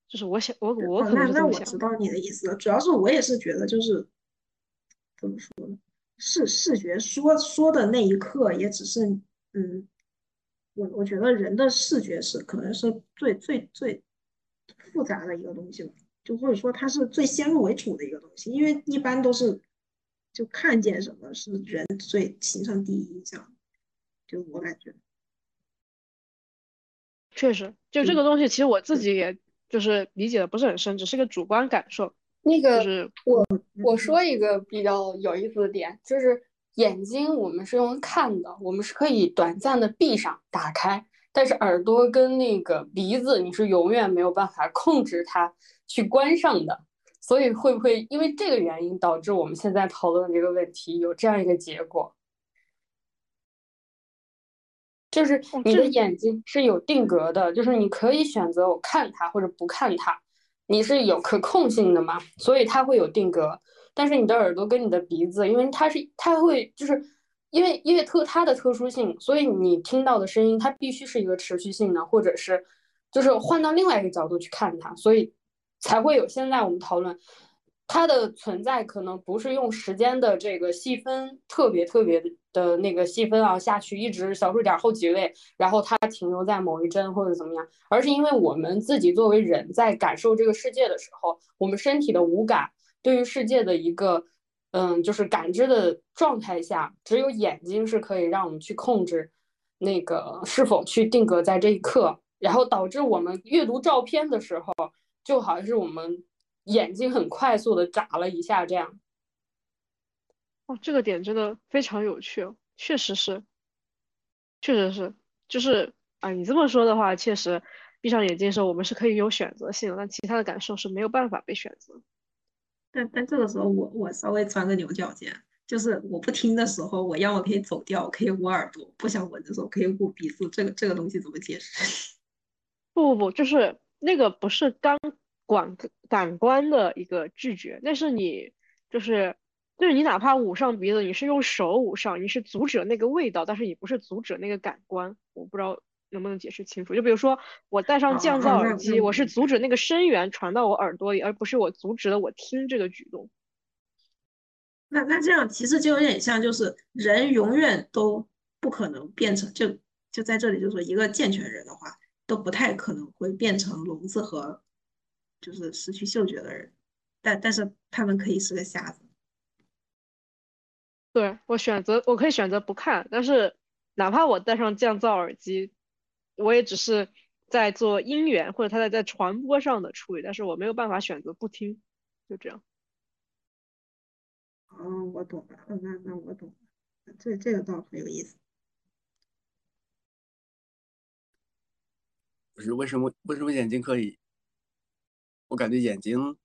就是我想我我可能是这么想。那我知道你的意思了，主要是我也是觉得就是怎么说呢？视视觉说说的那一刻也只是嗯。我我觉得人的视觉是可能是最最最复杂的一个东西了，就或者说它是最先入为主的一个东西，因为一般都是就看见什么是人最形成第一印象，就我感觉，确实，就这个东西，其实我自己也就是理解的不是很深，只是个主观感受。那个是我我说一个比较有意思的点，就是。眼睛我们是用看的，我们是可以短暂的闭上、打开，但是耳朵跟那个鼻子，你是永远没有办法控制它去关上的。所以会不会因为这个原因导致我们现在讨论这个问题有这样一个结果？就是你的眼睛是有定格的，就是你可以选择我看它或者不看它，你是有可控性的嘛？所以它会有定格。但是你的耳朵跟你的鼻子，因为它是它会就是因为因为特它的特殊性，所以你听到的声音它必须是一个持续性的，或者是就是换到另外一个角度去看它，所以才会有现在我们讨论它的存在可能不是用时间的这个细分特别特别的那个细分啊下去，一直小数点后几位，然后它停留在某一帧或者怎么样，而是因为我们自己作为人在感受这个世界的时候，我们身体的五感对于世界的一个嗯就是感知的状态下，只有眼睛是可以让我们去控制那个是否去定格在这一刻，然后导致我们阅读照片的时候，就好像是我们。眼睛很快速的眨了一下，这样。哦，这个点真的非常有趣，确实是，确实是，就是啊，你这么说的话，确实，闭上眼睛的时候，我们是可以有选择性的，但其他的感受是没有办法被选择。但但这个时候，我我稍微钻个牛角尖，就是我不听的时候，我要么可以走掉，可以捂耳朵；不想闻的时候，可以捂鼻子。这个这个东西怎么解释？不不不，就是那个不是刚。感感官的一个拒绝，那是你就是就是你哪怕捂上鼻子，你是用手捂上，你是阻止了那个味道，但是你不是阻止那个感官。我不知道能不能解释清楚。就比如说我戴上降噪耳机，我是阻止那个声源传到我耳朵里，而不是我阻止了我听这个举动。那那这样其实就有点像，就是人永远都不可能变成就就在这里，就说一个健全人的话，都不太可能会变成聋子和。就是失去嗅觉的人，但但是他们可以是个瞎子。对我选择，我可以选择不看，但是哪怕我戴上降噪耳机，我也只是在做音源或者他在在传播上的处理，但是我没有办法选择不听，就这样。哦，我懂了，那那我懂了，这这个倒很有意思。不是为什么？为什么眼睛可以？我感觉眼睛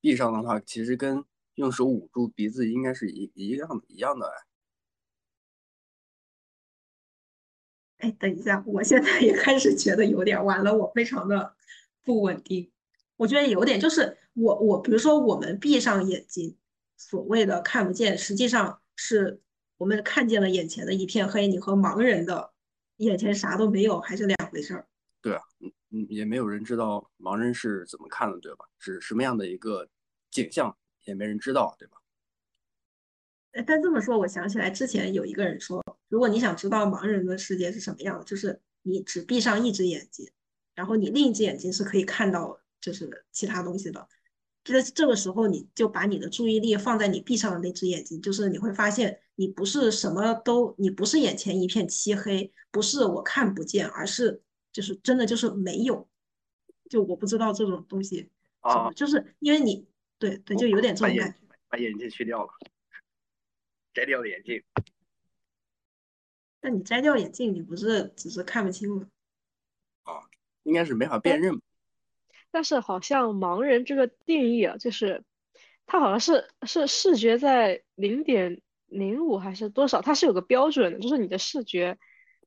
闭上的话，其实跟用手捂住鼻子应该是一一样的一样的哎。哎，等一下，我现在也开始觉得有点完了，我非常的不稳定。我觉得有点就是我我比如说我们闭上眼睛，所谓的看不见，实际上是我们看见了眼前的一片黑。你和盲人的眼前啥都没有，还是两回事儿。对啊。嗯嗯，也没有人知道盲人是怎么看的，对吧？是什么样的一个景象，也没人知道，对吧？但这么说，我想起来之前有一个人说，如果你想知道盲人的世界是什么样的，就是你只闭上一只眼睛，然后你另一只眼睛是可以看到就是其他东西的。这这个时候，你就把你的注意力放在你闭上的那只眼睛，就是你会发现，你不是什么都，你不是眼前一片漆黑，不是我看不见，而是。就是真的就是没有，就我不知道这种东西啊，就是因为你对对，就有点这种感觉。把眼镜去掉了，摘掉眼镜。那你摘掉眼镜，你不是只是看不清吗？啊，应该是没法辨认。但是好像盲人这个定义啊，就是他好像是是视觉在零点零五还是多少，它是有个标准的，就是你的视觉。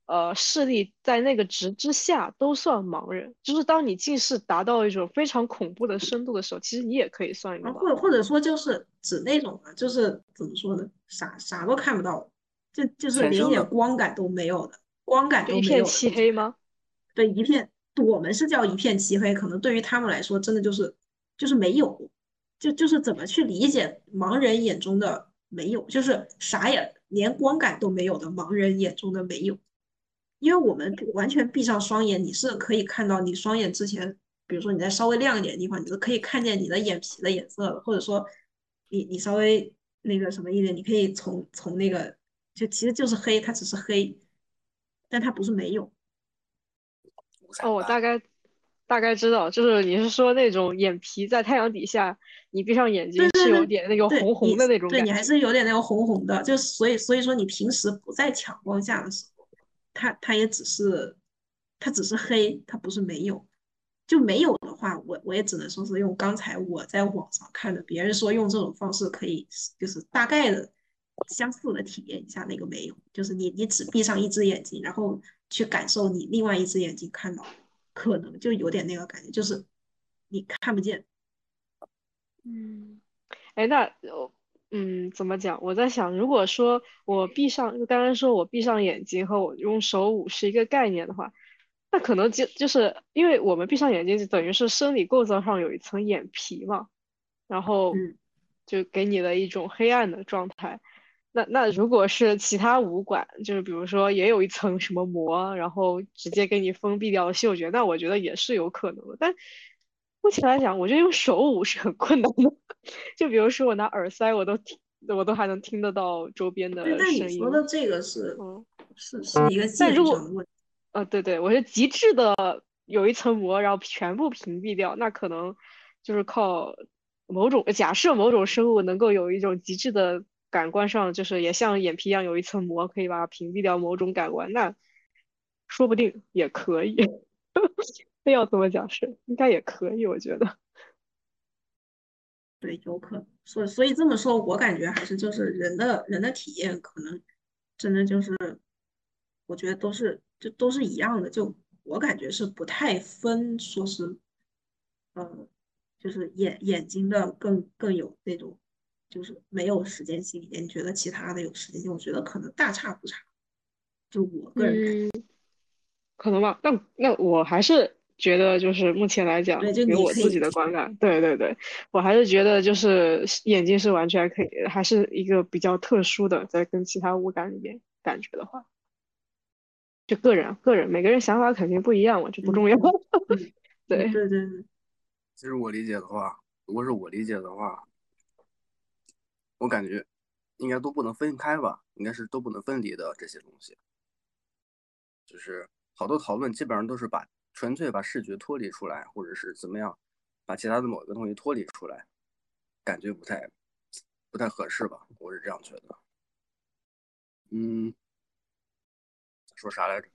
呃，视力在那个值之下都算盲人，就是当你近视达到一种非常恐怖的深度的时候，其实你也可以算一个。或者或者说就是指那种啊，就是怎么说呢？啥啥都看不到，就就是连一点光感都没有的，光感都没有。一片漆黑吗？对，一片，我们是叫一片漆黑，可能对于他们来说，真的就是就是没有，就就是怎么去理解盲人眼中的没有，就是啥也连光感都没有的盲人眼中的没有。因为我们完全闭上双眼，你是可以看到你双眼之前，比如说你在稍微亮一点的地方，你是可以看见你的眼皮的颜色的，或者说你你稍微那个什么一点，你可以从从那个就其实就是黑，它只是黑，但它不是没有。哦，我大概大概知道，就是你是说那种眼皮在太阳底下，你闭上眼睛是有点那个红红的那种，对你还是有点那个红红的，就所以所以说你平时不在强光下的时候。它它也只是，它只是黑，它不是没有，就没有的话，我我也只能说是用刚才我在网上看的，别人说用这种方式可以，就是大概的相似的体验一下那个没有，就是你你只闭上一只眼睛，然后去感受你另外一只眼睛看到，可能就有点那个感觉，就是你看不见。嗯，哎，那我。嗯，怎么讲？我在想，如果说我闭上，就刚刚说我闭上眼睛和我用手捂是一个概念的话，那可能就就是因为我们闭上眼睛，就等于是生理构造上有一层眼皮嘛。然后，就给你的一种黑暗的状态。那那如果是其他武馆，就是比如说也有一层什么膜，然后直接给你封闭掉嗅觉，那我觉得也是有可能的。但目前来讲，我觉得用手捂是很困难的。就比如说我拿耳塞，我都听，我都还能听得到周边的声音。但你说的这个是，嗯，是是一个技术问题。呃，对对，我是极致的有一层膜，然后全部屏蔽掉，那可能就是靠某种假设某种生物能够有一种极致的。感官上就是也像眼皮一样有一层膜，可以把它屏蔽掉某种感官，那说不定也可以。非要这么讲是，应该也可以，我觉得。对，有可能。所所以这么说，我感觉还是就是人的人的体验，可能真的就是，我觉得都是就都是一样的。就我感觉是不太分，说是，呃，就是眼眼睛的更更有那种。就是没有时间性，你觉得其他的有时间性？我觉得可能大差不差。就我个人感觉，可能吧。那那我还是觉得，就是目前来讲，给我自己的观感，对对对，我还是觉得就是眼睛是完全可以，还是一个比较特殊的，在跟其他五感里面感觉的话，就个人个人每个人想法肯定不一样嘛，就不重要。对对对对。其实我理解的话，如果是我理解的话。我感觉应该都不能分开吧，应该是都不能分离的这些东西。就是好多讨论基本上都是把纯粹把视觉脱离出来，或者是怎么样，把其他的某一个东西脱离出来，感觉不太不太合适吧，我是这样觉得。嗯，说啥来着？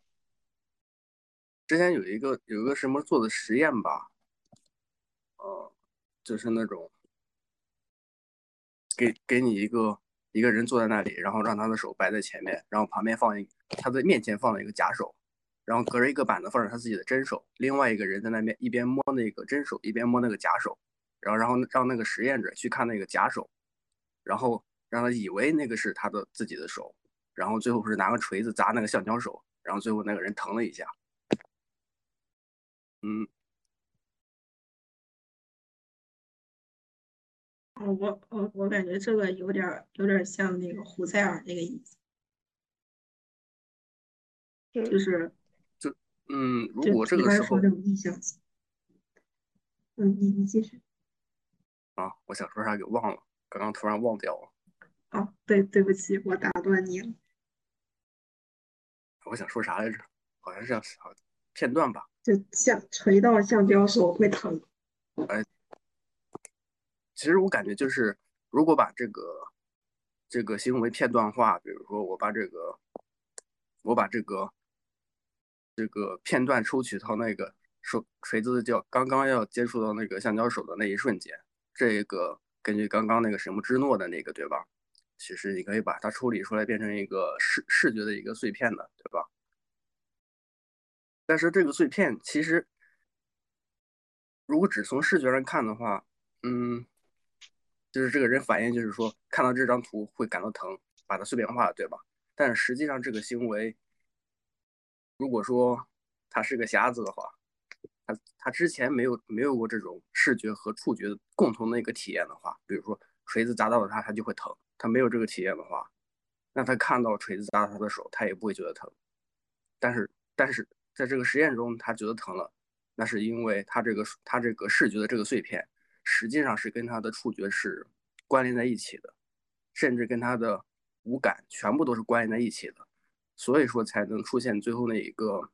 之前有一个有一个什么做的实验吧，呃，就是那种。给给你一个一个人坐在那里，然后让他的手摆在前面，然后旁边放一他的面前放了一个假手，然后隔着一个板子放着他自己的真手，另外一个人在那边一边摸那个真手，一边摸那个假手，然后然后让那个实验者去看那个假手，然后让他以为那个是他的自己的手，然后最后不是拿个锤子砸那个橡胶手，然后最后那个人疼了一下，嗯。我我我感觉这个有点有点像那个胡塞尔那个意思，就是就嗯，如果这个时候，嗯，你你继续。啊，我想说啥给忘了，刚刚突然忘掉了。哦，对，对不起，我打断你了。我想说啥来着？好像是要片段吧？就像锤到橡胶手会疼。哎。其实我感觉就是，如果把这个这个行为片段化，比如说我把这个我把这个这个片段抽取到那个手锤子叫刚刚要接触到那个橡胶手的那一瞬间，这个根据刚刚那个什么之诺的那个对吧？其实你可以把它处理出来变成一个视视觉的一个碎片的对吧？但是这个碎片其实如果只从视觉上看的话，嗯。就是这个人反应，就是说看到这张图会感到疼，把它碎片化了，对吧？但实际上这个行为，如果说他是个瞎子的话，他他之前没有没有过这种视觉和触觉共同的一个体验的话，比如说锤子砸到了他，他就会疼。他没有这个体验的话，那他看到锤子砸到他的手，他也不会觉得疼。但是但是在这个实验中，他觉得疼了，那是因为他这个他这个视觉的这个碎片。实际上是跟他的触觉是关联在一起的，甚至跟他的五感全部都是关联在一起的，所以说才能出现最后那一个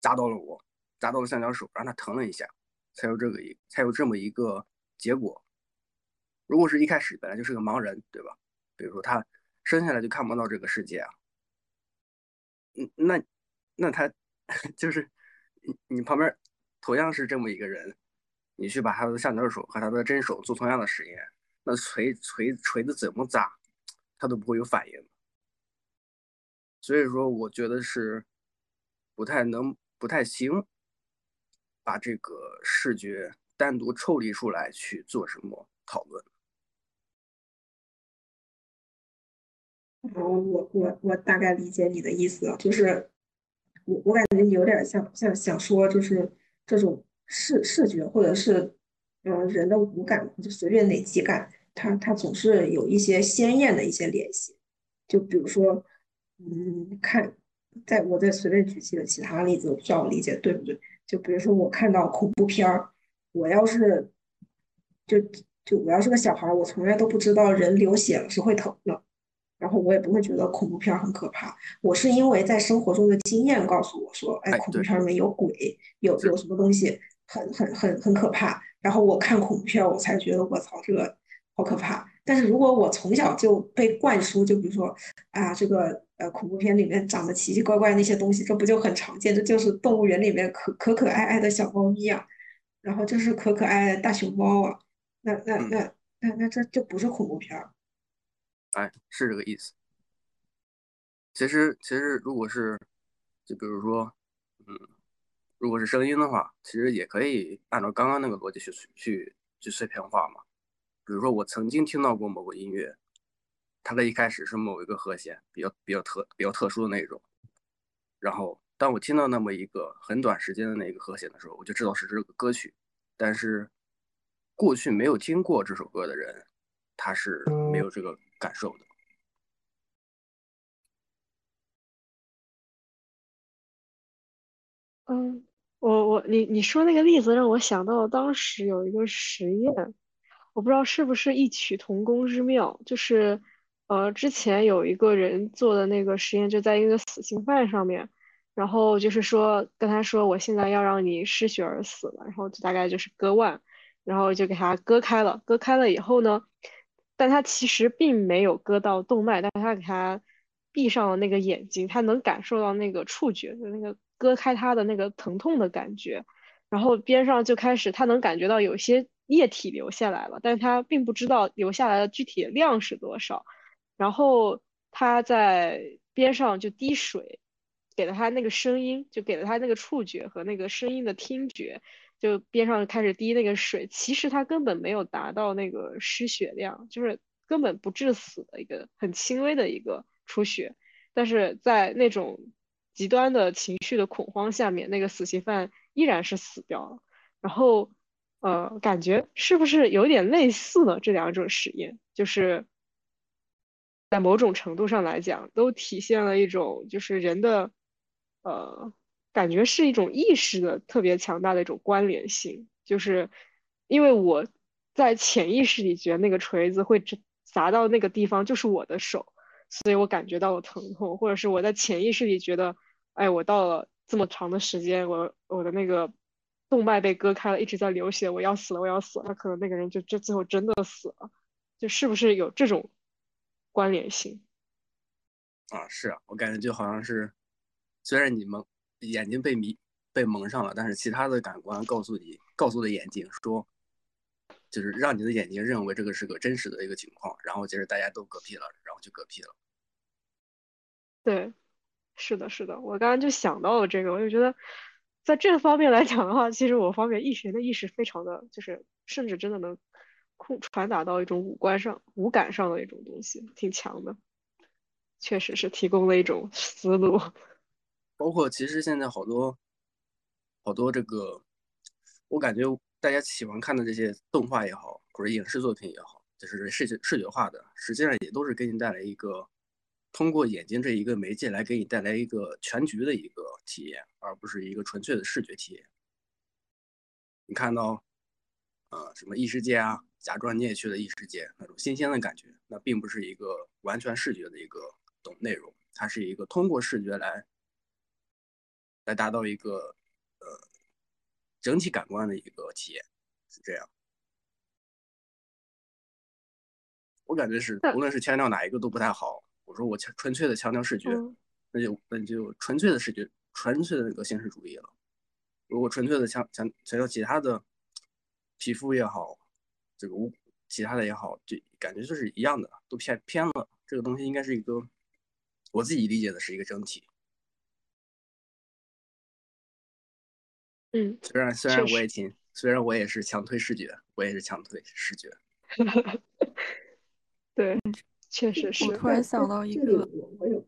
扎到了我，扎到了橡胶手，让他疼了一下，才有这个一才有这么一个结果。如果是一开始本来就是个盲人，对吧？比如说他生下来就看不到这个世界啊，嗯，那那他 就是你你旁边同样是这么一个人。你去把他的橡胶手和他的真手做同样的实验，那锤锤锤子怎么砸，他都不会有反应。所以说，我觉得是不太能、不太行，把这个视觉单独抽离出来去做什么讨论。哦，我我我大概理解你的意思，就是我我感觉你有点像像想说，就是这种。视视觉或者是嗯人的五感就随便哪几感，它它总是有一些鲜艳的一些联系。就比如说，嗯，看，在我再随便举几个其他例子，我不知道我理解对不对。就比如说我看到恐怖片儿，我要是就就我要是个小孩儿，我从来都不知道人流血了是会疼的。然后我也不会觉得恐怖片很可怕，我是因为在生活中的经验告诉我说，哎，恐怖片里面有鬼，有有什么东西很很很很可怕。然后我看恐怖片，我才觉得我操，这个好可怕。但是如果我从小就被灌输，就比如说啊，这个呃恐怖片里面长得奇奇怪怪那些东西，这不就很常见？这就是动物园里面可可可爱爱的小猫咪啊，然后就是可可爱爱的大熊猫啊，那那那那那这就不是恐怖片。哎，是这个意思。其实，其实如果是，就比如说，嗯，如果是声音的话，其实也可以按照刚刚那个逻辑去去去碎片化嘛。比如说，我曾经听到过某个音乐，它的一开始是某一个和弦，比较比较特比较特殊的那种。然后，当我听到那么一个很短时间的那个和弦的时候，我就知道是这个歌曲。但是，过去没有听过这首歌的人，他是没有这个。感受的，嗯，我我你你说那个例子让我想到当时有一个实验，我不知道是不是异曲同工之妙，就是呃之前有一个人做的那个实验，就在一个死刑犯上面，然后就是说跟他说我现在要让你失血而死了，然后就大概就是割腕，然后就给他割开了，割开了以后呢。但他其实并没有割到动脉，但他给他闭上了那个眼睛，他能感受到那个触觉，就那个割开他的那个疼痛的感觉。然后边上就开始，他能感觉到有些液体流下来了，但是他并不知道流下来的具体量是多少。然后他在边上就滴水，给了他那个声音，就给了他那个触觉和那个声音的听觉。就边上开始滴那个水，其实他根本没有达到那个失血量，就是根本不致死的一个很轻微的一个出血，但是在那种极端的情绪的恐慌下面，那个死刑犯依然是死掉了。然后，呃，感觉是不是有点类似呢这两种实验，就是在某种程度上来讲，都体现了一种就是人的，呃。感觉是一种意识的特别强大的一种关联性，就是因为我在潜意识里觉得那个锤子会砸到那个地方就是我的手，所以我感觉到了疼痛，或者是我在潜意识里觉得，哎，我到了这么长的时间，我我的那个动脉被割开了，一直在流血，我要死了，我要死了，那可能那个人就就最后真的死了，就是不是有这种关联性？啊，是啊，我感觉就好像是，虽然你蒙。眼睛被迷被蒙上了，但是其他的感官告诉你，告诉的眼睛说，就是让你的眼睛认为这个是个真实的一个情况，然后接着大家都嗝屁了，然后就嗝屁了。对，是的，是的，我刚刚就想到了这个，我就觉得，在这方面来讲的话，其实我方面意识的意识非常的就是，甚至真的能控传达到一种五官上、五感上的一种东西，挺强的，确实是提供了一种思路。包括其实现在好多好多这个，我感觉大家喜欢看的这些动画也好，或者影视作品也好，就是视觉视觉化的，实际上也都是给你带来一个通过眼睛这一个媒介来给你带来一个全局的一个体验，而不是一个纯粹的视觉体验。你看到呃什么异世界啊，假装你也去了异世界那种新鲜的感觉，那并不是一个完全视觉的一个懂内容，它是一个通过视觉来。来达到一个呃整体感官的一个体验，是这样。我感觉是，无论是强调哪一个都不太好。我说我强纯粹的强调视觉，那就那就纯粹的视觉，纯粹的那个现实主义了。如果纯粹的强强强调其他的皮肤也好，这个无其他的也好，就感觉就是一样的，都偏偏了。这个东西应该是一个我自己理解的是一个整体。嗯，虽然虽然我也挺，虽然我也是强推视觉，我也是强推视觉。对，确实是。我突然想到一个，我我有，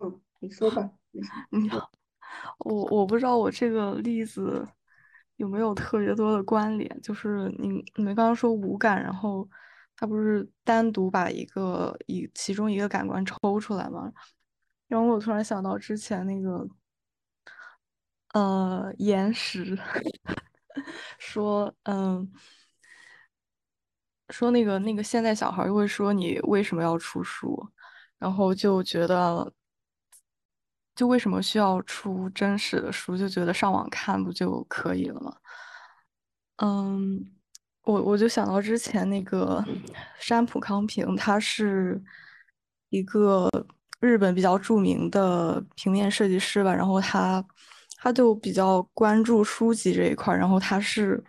嗯，你说吧。你好，我我不知道我这个例子有没有特别多的关联？就是你你们刚刚说五感，然后它不是单独把一个一其中一个感官抽出来吗？然后我突然想到之前那个，呃，岩石 说，嗯，说那个那个现在小孩会说你为什么要出书，然后就觉得。就为什么需要出真实的书？就觉得上网看不就可以了吗？嗯，我我就想到之前那个山浦康平，他是一个日本比较著名的平面设计师吧，然后他他就比较关注书籍这一块，然后他是。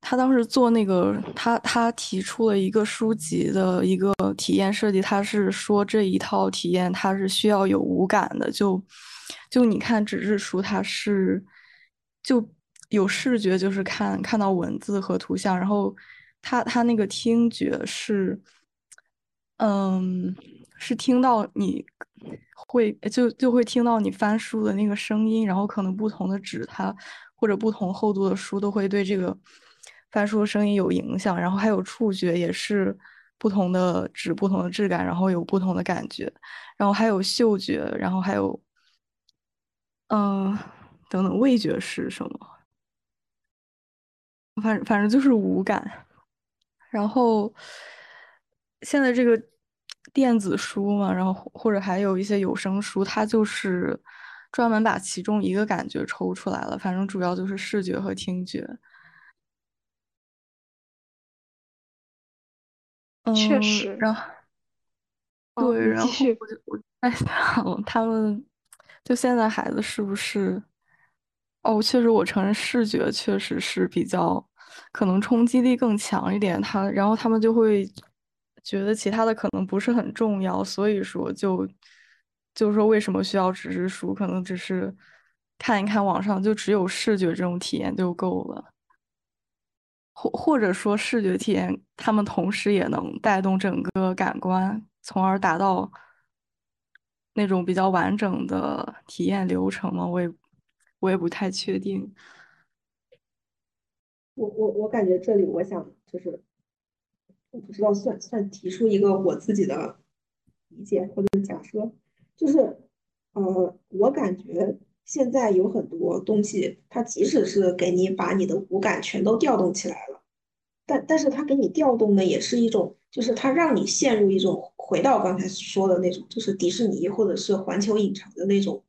他当时做那个，他他提出了一个书籍的一个体验设计，他是说这一套体验它是需要有五感的，就就你看纸质书，它是就有视觉，就是看看到文字和图像，然后他他那个听觉是，嗯，是听到你会就就会听到你翻书的那个声音，然后可能不同的纸它或者不同厚度的书都会对这个。翻书的声音有影响，然后还有触觉，也是不同的纸不同的质感，然后有不同的感觉，然后还有嗅觉，然后还有，嗯，等等，味觉是什么？反反正就是五感。然后现在这个电子书嘛，然后或者还有一些有声书，它就是专门把其中一个感觉抽出来了，反正主要就是视觉和听觉。确实，然后对，然后我就我在想，他们就现在孩子是不是？哦，确实，我承认视觉确实是比较可能冲击力更强一点。他然后他们就会觉得其他的可能不是很重要，所以说就就是说为什么需要纸质书？可能只是看一看网上，就只有视觉这种体验就够了。或或者说视觉体验，他们同时也能带动整个感官，从而达到那种比较完整的体验流程吗？我也我也不太确定。我我我感觉这里，我想就是，我不知道算算提出一个我自己的理解或者假设，就是，呃，我感觉。现在有很多东西，它即使是给你把你的五感全都调动起来了，但但是它给你调动的也是一种，就是它让你陷入一种回到刚才说的那种，就是迪士尼或者是环球影城的那种，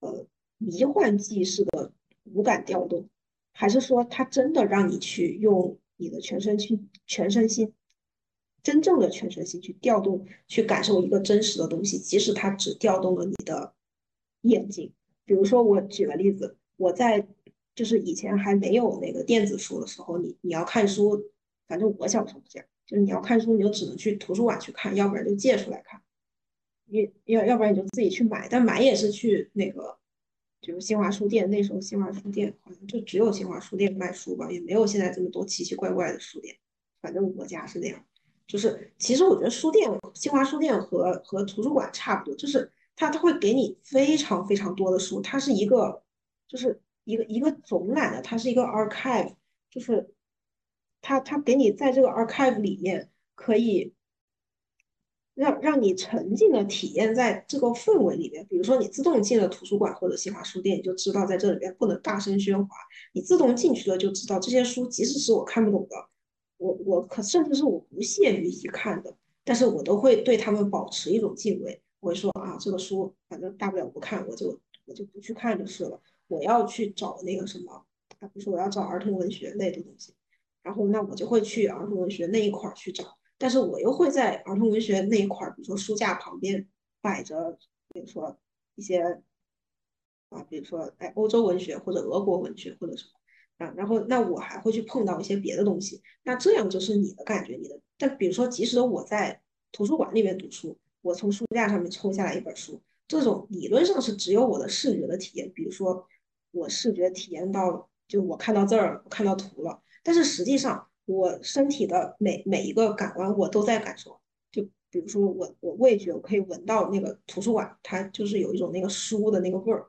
呃，迷幻剂式的五感调动，还是说它真的让你去用你的全身去全身心，真正的全身心去调动，去感受一个真实的东西，即使它只调动了你的眼睛。比如说，我举个例子，我在就是以前还没有那个电子书的时候，你你要看书，反正我小时候这样，就是你要看书，你就只能去图书馆去看，要不然就借出来看，要要要不然你就自己去买，但买也是去那个，就是新华书店，那时候新华书店好像就只有新华书店卖书吧，也没有现在这么多奇奇怪怪的书店，反正我家是那样，就是其实我觉得书店，新华书店和和图书馆差不多，就是。它它会给你非常非常多的书，它是一个，就是一个一个总览的，它是一个 archive，就是它它给你在这个 archive 里面可以让让你沉浸的体验在这个氛围里面。比如说你自动进了图书馆或者新华书店，你就知道在这里边不能大声喧哗，你自动进去了就知道这些书即使是我看不懂的，我我可甚至是我不屑于一看的，但是我都会对他们保持一种敬畏。会说啊，这个书反正大不了不看，我就我就不去看就是了。我要去找那个什么啊，比如说我要找儿童文学类的东西，然后那我就会去儿童文学那一块儿去找。但是我又会在儿童文学那一块儿，比如说书架旁边摆着，比如说一些啊，比如说哎欧洲文学或者俄国文学或者什么啊，然后那我还会去碰到一些别的东西。那这样就是你的感觉，你的。但比如说，即使我在图书馆里面读书。我从书架上面抽下来一本书，这种理论上是只有我的视觉的体验。比如说，我视觉体验到，就我看到字儿，看到图了。但是实际上，我身体的每每一个感官我都在感受。就比如说，我我味觉我可以闻到那个图书馆，它就是有一种那个书的那个味儿，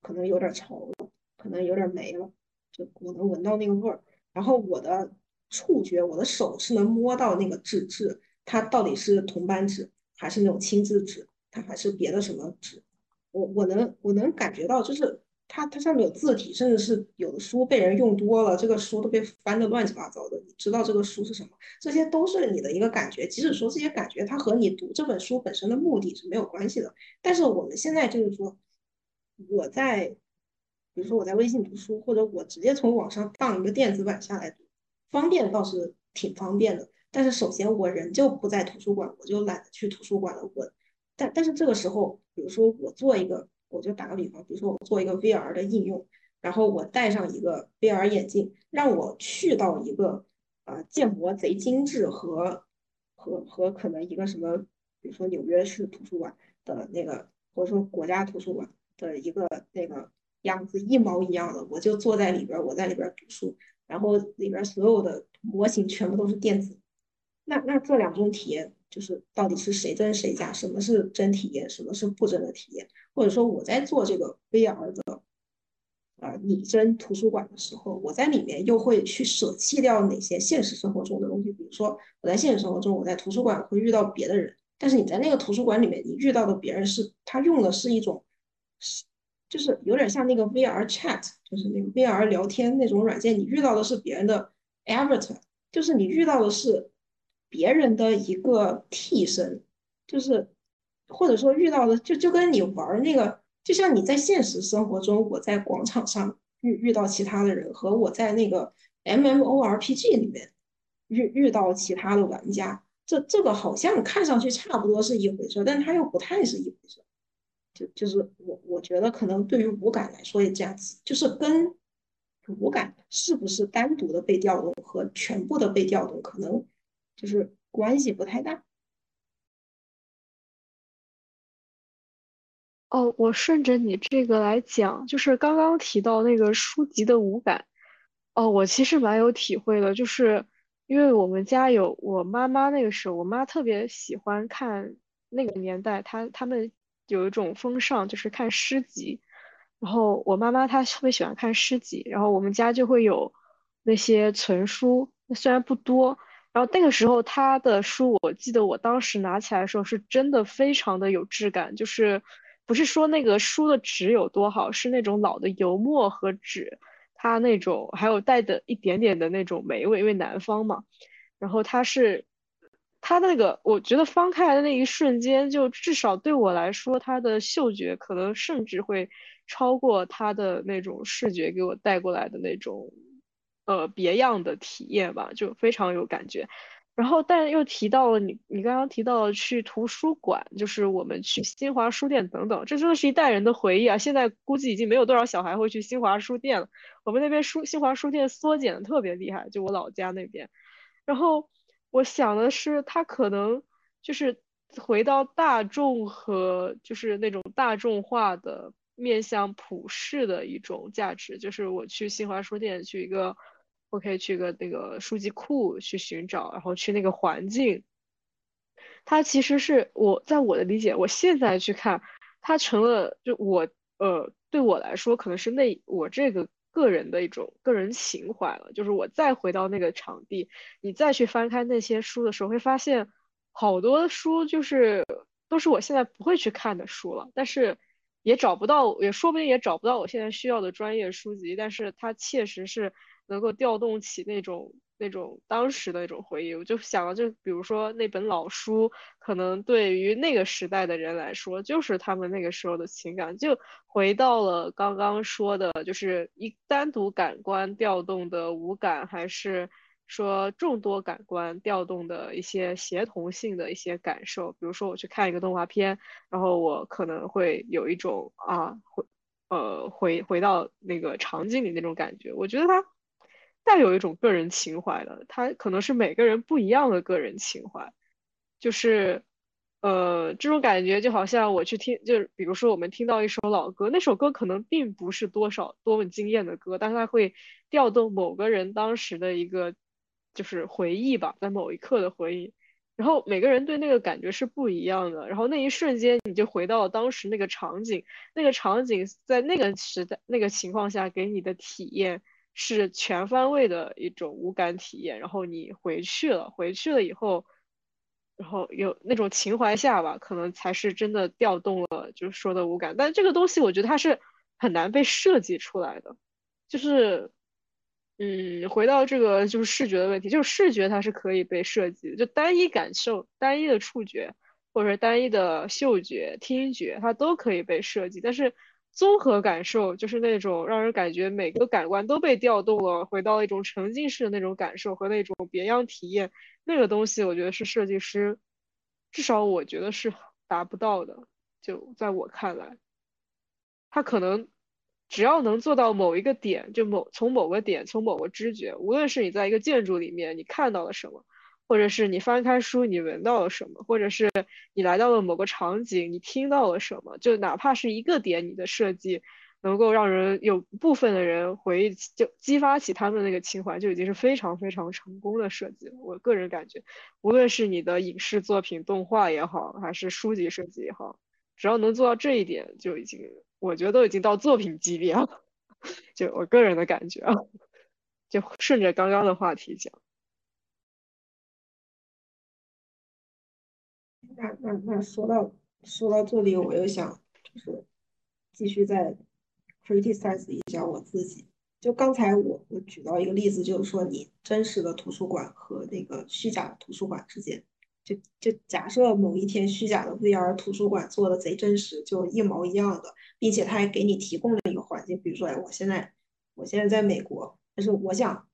可能有点潮了，可能有点霉了。就我能闻到那个味儿，然后我的触觉，我的手是能摸到那个纸质，它到底是铜版纸还是那种轻质纸，它还是别的什么纸，我我能我能感觉到，就是它它上面有字体，甚至是有的书被人用多了，这个书都被翻的乱七八糟的，你知道这个书是什么，这些都是你的一个感觉，即使说这些感觉它和你读这本书本身的目的是没有关系的，但是我们现在就是说，我在。比如说我在微信读书，或者我直接从网上当一个电子版下来读，方便倒是挺方便的。但是首先我人就不在图书馆，我就懒得去图书馆了。我，但但是这个时候，比如说我做一个，我就打个比方，比如说我做一个 VR 的应用，然后我戴上一个 VR 眼镜，让我去到一个呃建模贼精致和和和可能一个什么，比如说纽约市图书馆的那个，或者说国家图书馆的一个那个。样子一毛一样的，我就坐在里边，我在里边读书，然后里边所有的模型全部都是电子。那那这两种体验，就是到底是谁真谁假？什么是真体验？什么是不真的体验？或者说我在做这个 VR 的啊拟真图书馆的时候，我在里面又会去舍弃掉哪些现实生活中的东西？比如说我在现实生活中，我在图书馆会遇到别的人，但是你在那个图书馆里面，你遇到的别人是他用的是一种。就是有点像那个 VR chat，就是那个 VR 聊天那种软件，你遇到的是别人的 avatar，就是你遇到的是别人的一个替身，就是或者说遇到的就就跟你玩那个，就像你在现实生活中，我在广场上遇遇到其他的人，和我在那个 MMORPG 里面遇遇到其他的玩家，这这个好像看上去差不多是一回事，但它又不太是一回事。就就是我我觉得可能对于五感来说也这样子，就是跟五感是不是单独的被调动和全部的被调动，可能就是关系不太大。哦，我顺着你这个来讲，就是刚刚提到那个书籍的五感，哦，我其实蛮有体会的，就是因为我们家有我妈妈那个时候，我妈特别喜欢看那个年代，她他们。有一种风尚，就是看诗集。然后我妈妈她特别喜欢看诗集，然后我们家就会有那些存书，虽然不多。然后那个时候他的书，我记得我当时拿起来的时候，是真的非常的有质感，就是不是说那个书的纸有多好，是那种老的油墨和纸，它那种还有带的一点点的那种霉味，因为南方嘛。然后它是。它那个，我觉得翻开来的那一瞬间，就至少对我来说，它的嗅觉可能甚至会超过它的那种视觉给我带过来的那种，呃，别样的体验吧，就非常有感觉。然后，但又提到了你，你刚刚提到了去图书馆，就是我们去新华书店等等，这真的是一代人的回忆啊！现在估计已经没有多少小孩会去新华书店了。我们那边书新华书店缩减的特别厉害，就我老家那边，然后。我想的是，它可能就是回到大众和就是那种大众化的面向普世的一种价值。就是我去新华书店，去一个，我可以去个那个书籍库去寻找，然后去那个环境。它其实是我在我的理解，我现在去看，它成了就我呃对我来说，可能是那我这个。个人的一种个人情怀了，就是我再回到那个场地，你再去翻开那些书的时候，会发现好多书就是都是我现在不会去看的书了，但是也找不到，也说不定也找不到我现在需要的专业书籍，但是它确实是能够调动起那种。那种当时的那种回忆，我就想了，就比如说那本老书，可能对于那个时代的人来说，就是他们那个时候的情感，就回到了刚刚说的，就是一单独感官调动的五感，还是说众多感官调动的一些协同性的一些感受。比如说我去看一个动画片，然后我可能会有一种啊回呃回回到那个场景里那种感觉。我觉得它。带有一种个人情怀的，它可能是每个人不一样的个人情怀，就是，呃，这种感觉就好像我去听，就是比如说我们听到一首老歌，那首歌可能并不是多少多么惊艳的歌，但是它会调动某个人当时的一个就是回忆吧，在某一刻的回忆，然后每个人对那个感觉是不一样的，然后那一瞬间你就回到了当时那个场景，那个场景在那个时代那个情况下给你的体验。是全方位的一种无感体验。然后你回去了，回去了以后，然后有那种情怀下吧，可能才是真的调动了，就是说的无感。但这个东西我觉得它是很难被设计出来的，就是，嗯，回到这个就是视觉的问题，就是视觉它是可以被设计，就单一感受、单一的触觉或者单一的嗅觉、听觉，它都可以被设计，但是。综合感受就是那种让人感觉每个感官都被调动了，回到一种沉浸式的那种感受和那种别样体验，那个东西我觉得是设计师，至少我觉得是达不到的。就在我看来，他可能只要能做到某一个点，就某从某个点从某个知觉，无论是你在一个建筑里面你看到了什么。或者是你翻开书，你闻到了什么？或者是你来到了某个场景，你听到了什么？就哪怕是一个点，你的设计能够让人有部分的人回忆，就激发起他们那个情怀，就已经是非常非常成功的设计了。我个人感觉，无论是你的影视作品、动画也好，还是书籍设计也好，只要能做到这一点，就已经，我觉得都已经到作品级别了。就我个人的感觉啊，就顺着刚刚的话题讲。那那那说到说到这里，我又想就是继续再 criticize 一下我自己。就刚才我我举到一个例子，就是说你真实的图书馆和那个虚假的图书馆之间，就就假设某一天虚假的 VR 图书馆做的贼真实，就一毛一样的，并且他还给你提供了一个环境，比如说哎，我现在我现在在美国，但是我想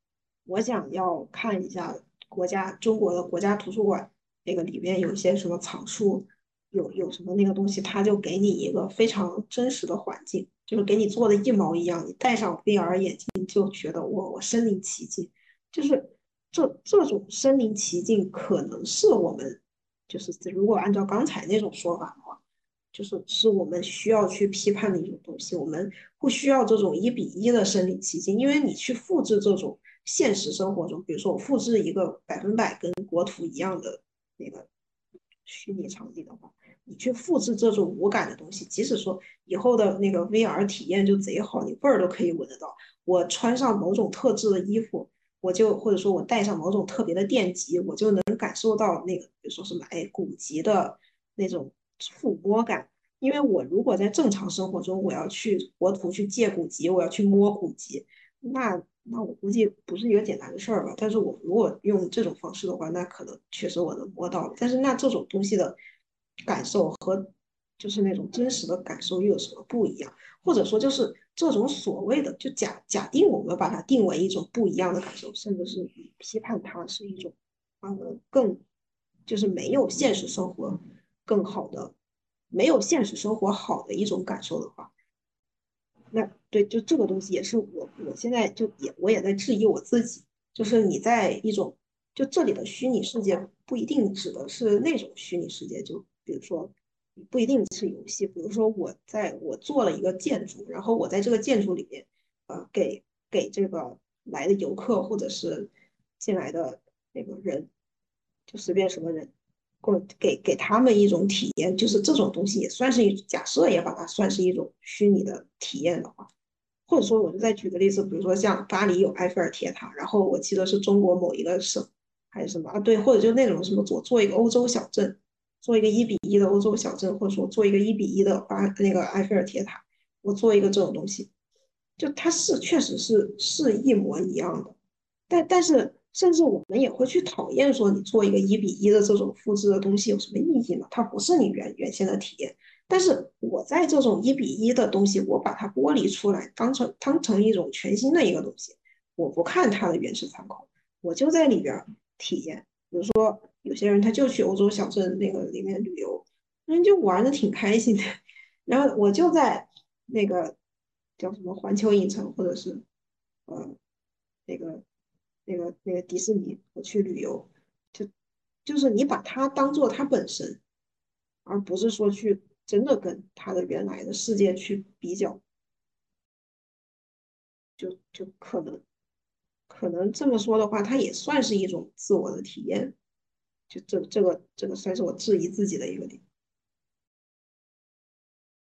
我想要看一下国家中国的国家图书馆。那个里面有一些什么藏书，有有什么那个东西，他就给你一个非常真实的环境，就是给你做的一毛一样。你戴上 VR 眼镜就觉得我我身临其境，就是这这种身临其境，可能是我们就是如果按照刚才那种说法的话，就是是我们需要去批判的一种东西。我们不需要这种一比一的身临其境，因为你去复制这种现实生活中，比如说我复制一个百分百跟国图一样的。那个虚拟场景的话，你去复制这种无感的东西，即使说以后的那个 VR 体验就贼好，你味儿都可以闻得到。我穿上某种特质的衣服，我就或者说我带上某种特别的电极，我就能感受到那个，比如说什么哎古籍的那种触摸感。因为我如果在正常生活中，我要去国图去借古籍，我要去摸古籍，那。那我估计不是一个简单的事儿吧，但是我如果用这种方式的话，那可能确实我能摸到。但是那这种东西的感受和就是那种真实的感受又有什么不一样？或者说就是这种所谓的就假假定我们把它定为一种不一样的感受，甚至是批判它是一种呃更就是没有现实生活更好的，没有现实生活好的一种感受的话。那对，就这个东西也是我，我现在就也我也在质疑我自己，就是你在一种就这里的虚拟世界不一定指的是那种虚拟世界，就比如说不一定是游戏，比如说我在我做了一个建筑，然后我在这个建筑里面，呃，给给这个来的游客或者是进来的那个人，就随便什么人。或者给给他们一种体验，就是这种东西也算是一假设，也把它算是一种虚拟的体验的话，或者说，我就再举个例子，比如说像巴黎有埃菲尔铁塔，然后我记得是中国某一个省还是什么啊？对，或者就那种什么做做一个欧洲小镇，做一个一比一的欧洲小镇，或者说做一个一比一的巴那个埃菲尔铁塔，我做一个这种东西，就它是确实是是一模一样的，但但是。甚至我们也会去讨厌说你做一个一比一的这种复制的东西有什么意义呢？它不是你原原先的体验。但是我在这种一比一的东西，我把它剥离出来，当成当成一种全新的一个东西，我不看它的原始参考，我就在里边体验。比如说有些人他就去欧洲小镇那个里面旅游，人就玩的挺开心的。然后我就在那个叫什么环球影城或者是呃那个。那个那个迪士尼，我去旅游，就就是你把它当做它本身，而不是说去真的跟它的原来的世界去比较，就就可能可能这么说的话，它也算是一种自我的体验，就这这个这个算是我质疑自己的一个点，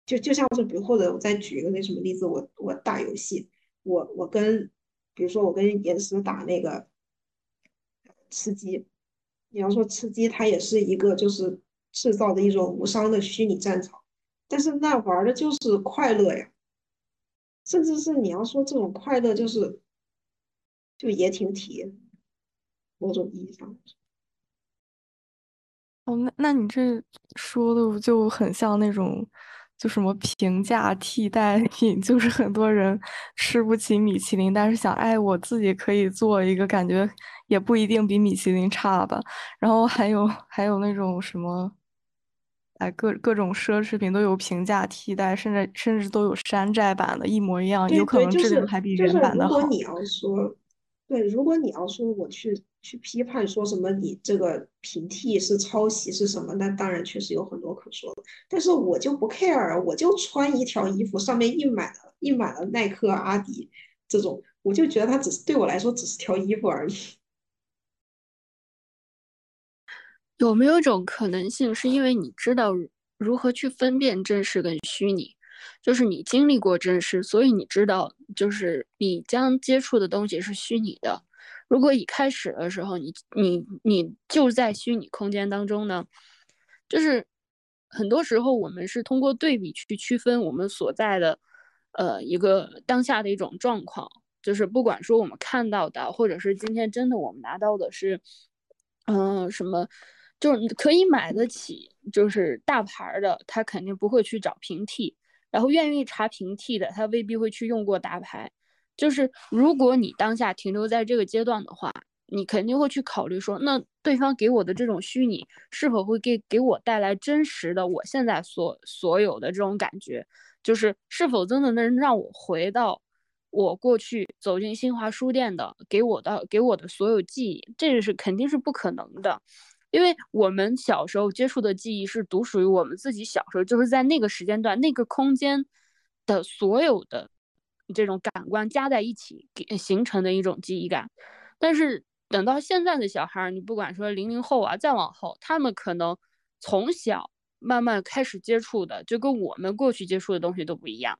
就就像是比如或者我再举一个那什么例子，我我打游戏，我我跟。比如说我跟岩石打那个吃鸡，你要说吃鸡，它也是一个就是制造的一种无伤的虚拟战场，但是那玩的就是快乐呀，甚至是你要说这种快乐就是就也挺体验，某种意义上。哦，那那你这说的就很像那种，就什么平价替代品，就是很多人吃不起米其林，但是想，哎，我自己可以做一个，感觉也不一定比米其林差吧。然后还有还有那种什么，哎，各各种奢侈品都有平价替代，甚至甚至都有山寨版的，一模一样，有可能质量还比原版的好。如果你要说，对，如果你要说我去。去批判说什么你这个平替是抄袭是什么？那当然确实有很多可说的，但是我就不 care，我就穿一条衣服上面印满了印满了耐克、阿迪这种，我就觉得它只是对我来说只是条衣服而已。有没有一种可能性，是因为你知道如何去分辨真实跟虚拟，就是你经历过真实，所以你知道，就是你将接触的东西是虚拟的。如果一开始的时候，你你你就在虚拟空间当中呢，就是很多时候我们是通过对比去区分我们所在的，呃，一个当下的一种状况。就是不管说我们看到的，或者是今天真的我们拿到的是，嗯，什么，就是可以买得起，就是大牌的，他肯定不会去找平替，然后愿意查平替的，他未必会去用过大牌。就是如果你当下停留在这个阶段的话，你肯定会去考虑说，那对方给我的这种虚拟是否会给给我带来真实的我现在所所有的这种感觉，就是是否真的能让我回到我过去走进新华书店的给我的给我的所有记忆，这个是肯定是不可能的，因为我们小时候接触的记忆是独属于我们自己小时候，就是在那个时间段那个空间的所有的。这种感官加在一起给形成的一种记忆感，但是等到现在的小孩儿，你不管说零零后啊，再往后，他们可能从小慢慢开始接触的，就跟我们过去接触的东西都不一样，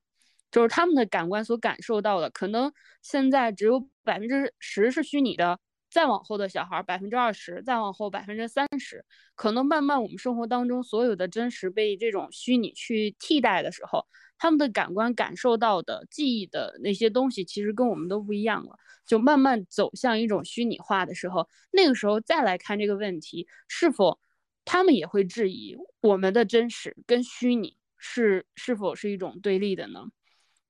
就是他们的感官所感受到的，可能现在只有百分之十是虚拟的，再往后的小孩百分之二十，再往后百分之三十，可能慢慢我们生活当中所有的真实被这种虚拟去替代的时候。他们的感官感受到的记忆的那些东西，其实跟我们都不一样了。就慢慢走向一种虚拟化的时候，那个时候再来看这个问题，是否他们也会质疑我们的真实跟虚拟是是否是一种对立的呢？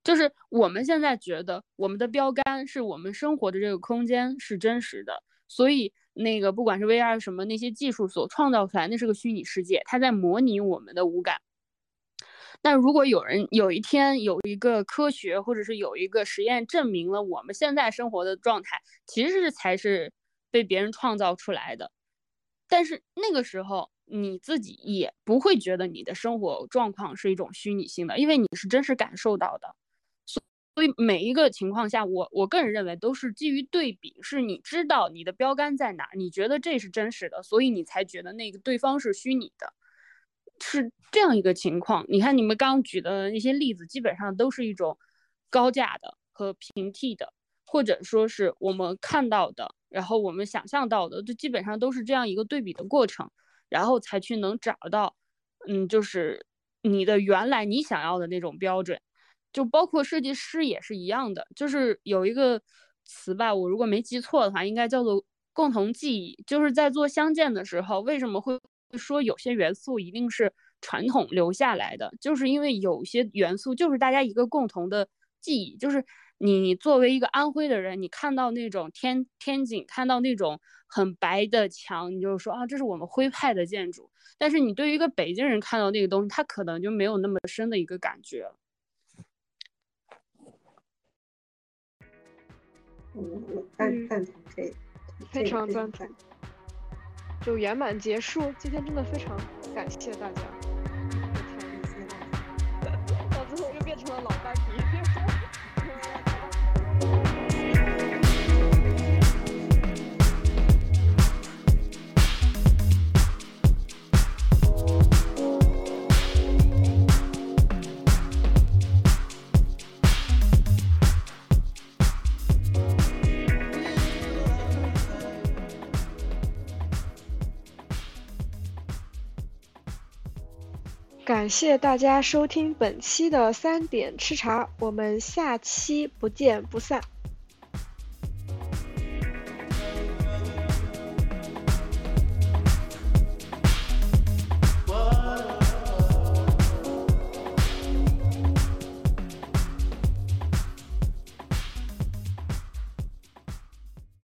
就是我们现在觉得我们的标杆是我们生活的这个空间是真实的，所以那个不管是 VR 什么那些技术所创造出来，那是个虚拟世界，它在模拟我们的五感。但如果有人有一天有一个科学，或者是有一个实验证明了我们现在生活的状态其实是才是被别人创造出来的，但是那个时候你自己也不会觉得你的生活状况是一种虚拟性的，因为你是真实感受到的。所以每一个情况下，我我个人认为都是基于对比，是你知道你的标杆在哪，你觉得这是真实的，所以你才觉得那个对方是虚拟的。是这样一个情况，你看你们刚举的那些例子，基本上都是一种高价的和平替的，或者说是我们看到的，然后我们想象到的，就基本上都是这样一个对比的过程，然后才去能找到，嗯，就是你的原来你想要的那种标准，就包括设计师也是一样的，就是有一个词吧，我如果没记错的话，应该叫做共同记忆，就是在做相见的时候，为什么会？说有些元素一定是传统留下来的，就是因为有些元素就是大家一个共同的记忆。就是你作为一个安徽的人，你看到那种天天井，看到那种很白的墙，你就说啊，这是我们徽派的建筑。但是你对于一个北京人看到那个东西，他可能就没有那么深的一个感觉。我赞赞同这，非常赞同。就圆满结束，今天真的非常感谢大家，到最后又变成了老班底。感谢大家收听本期的三点吃茶，我们下期不见不散。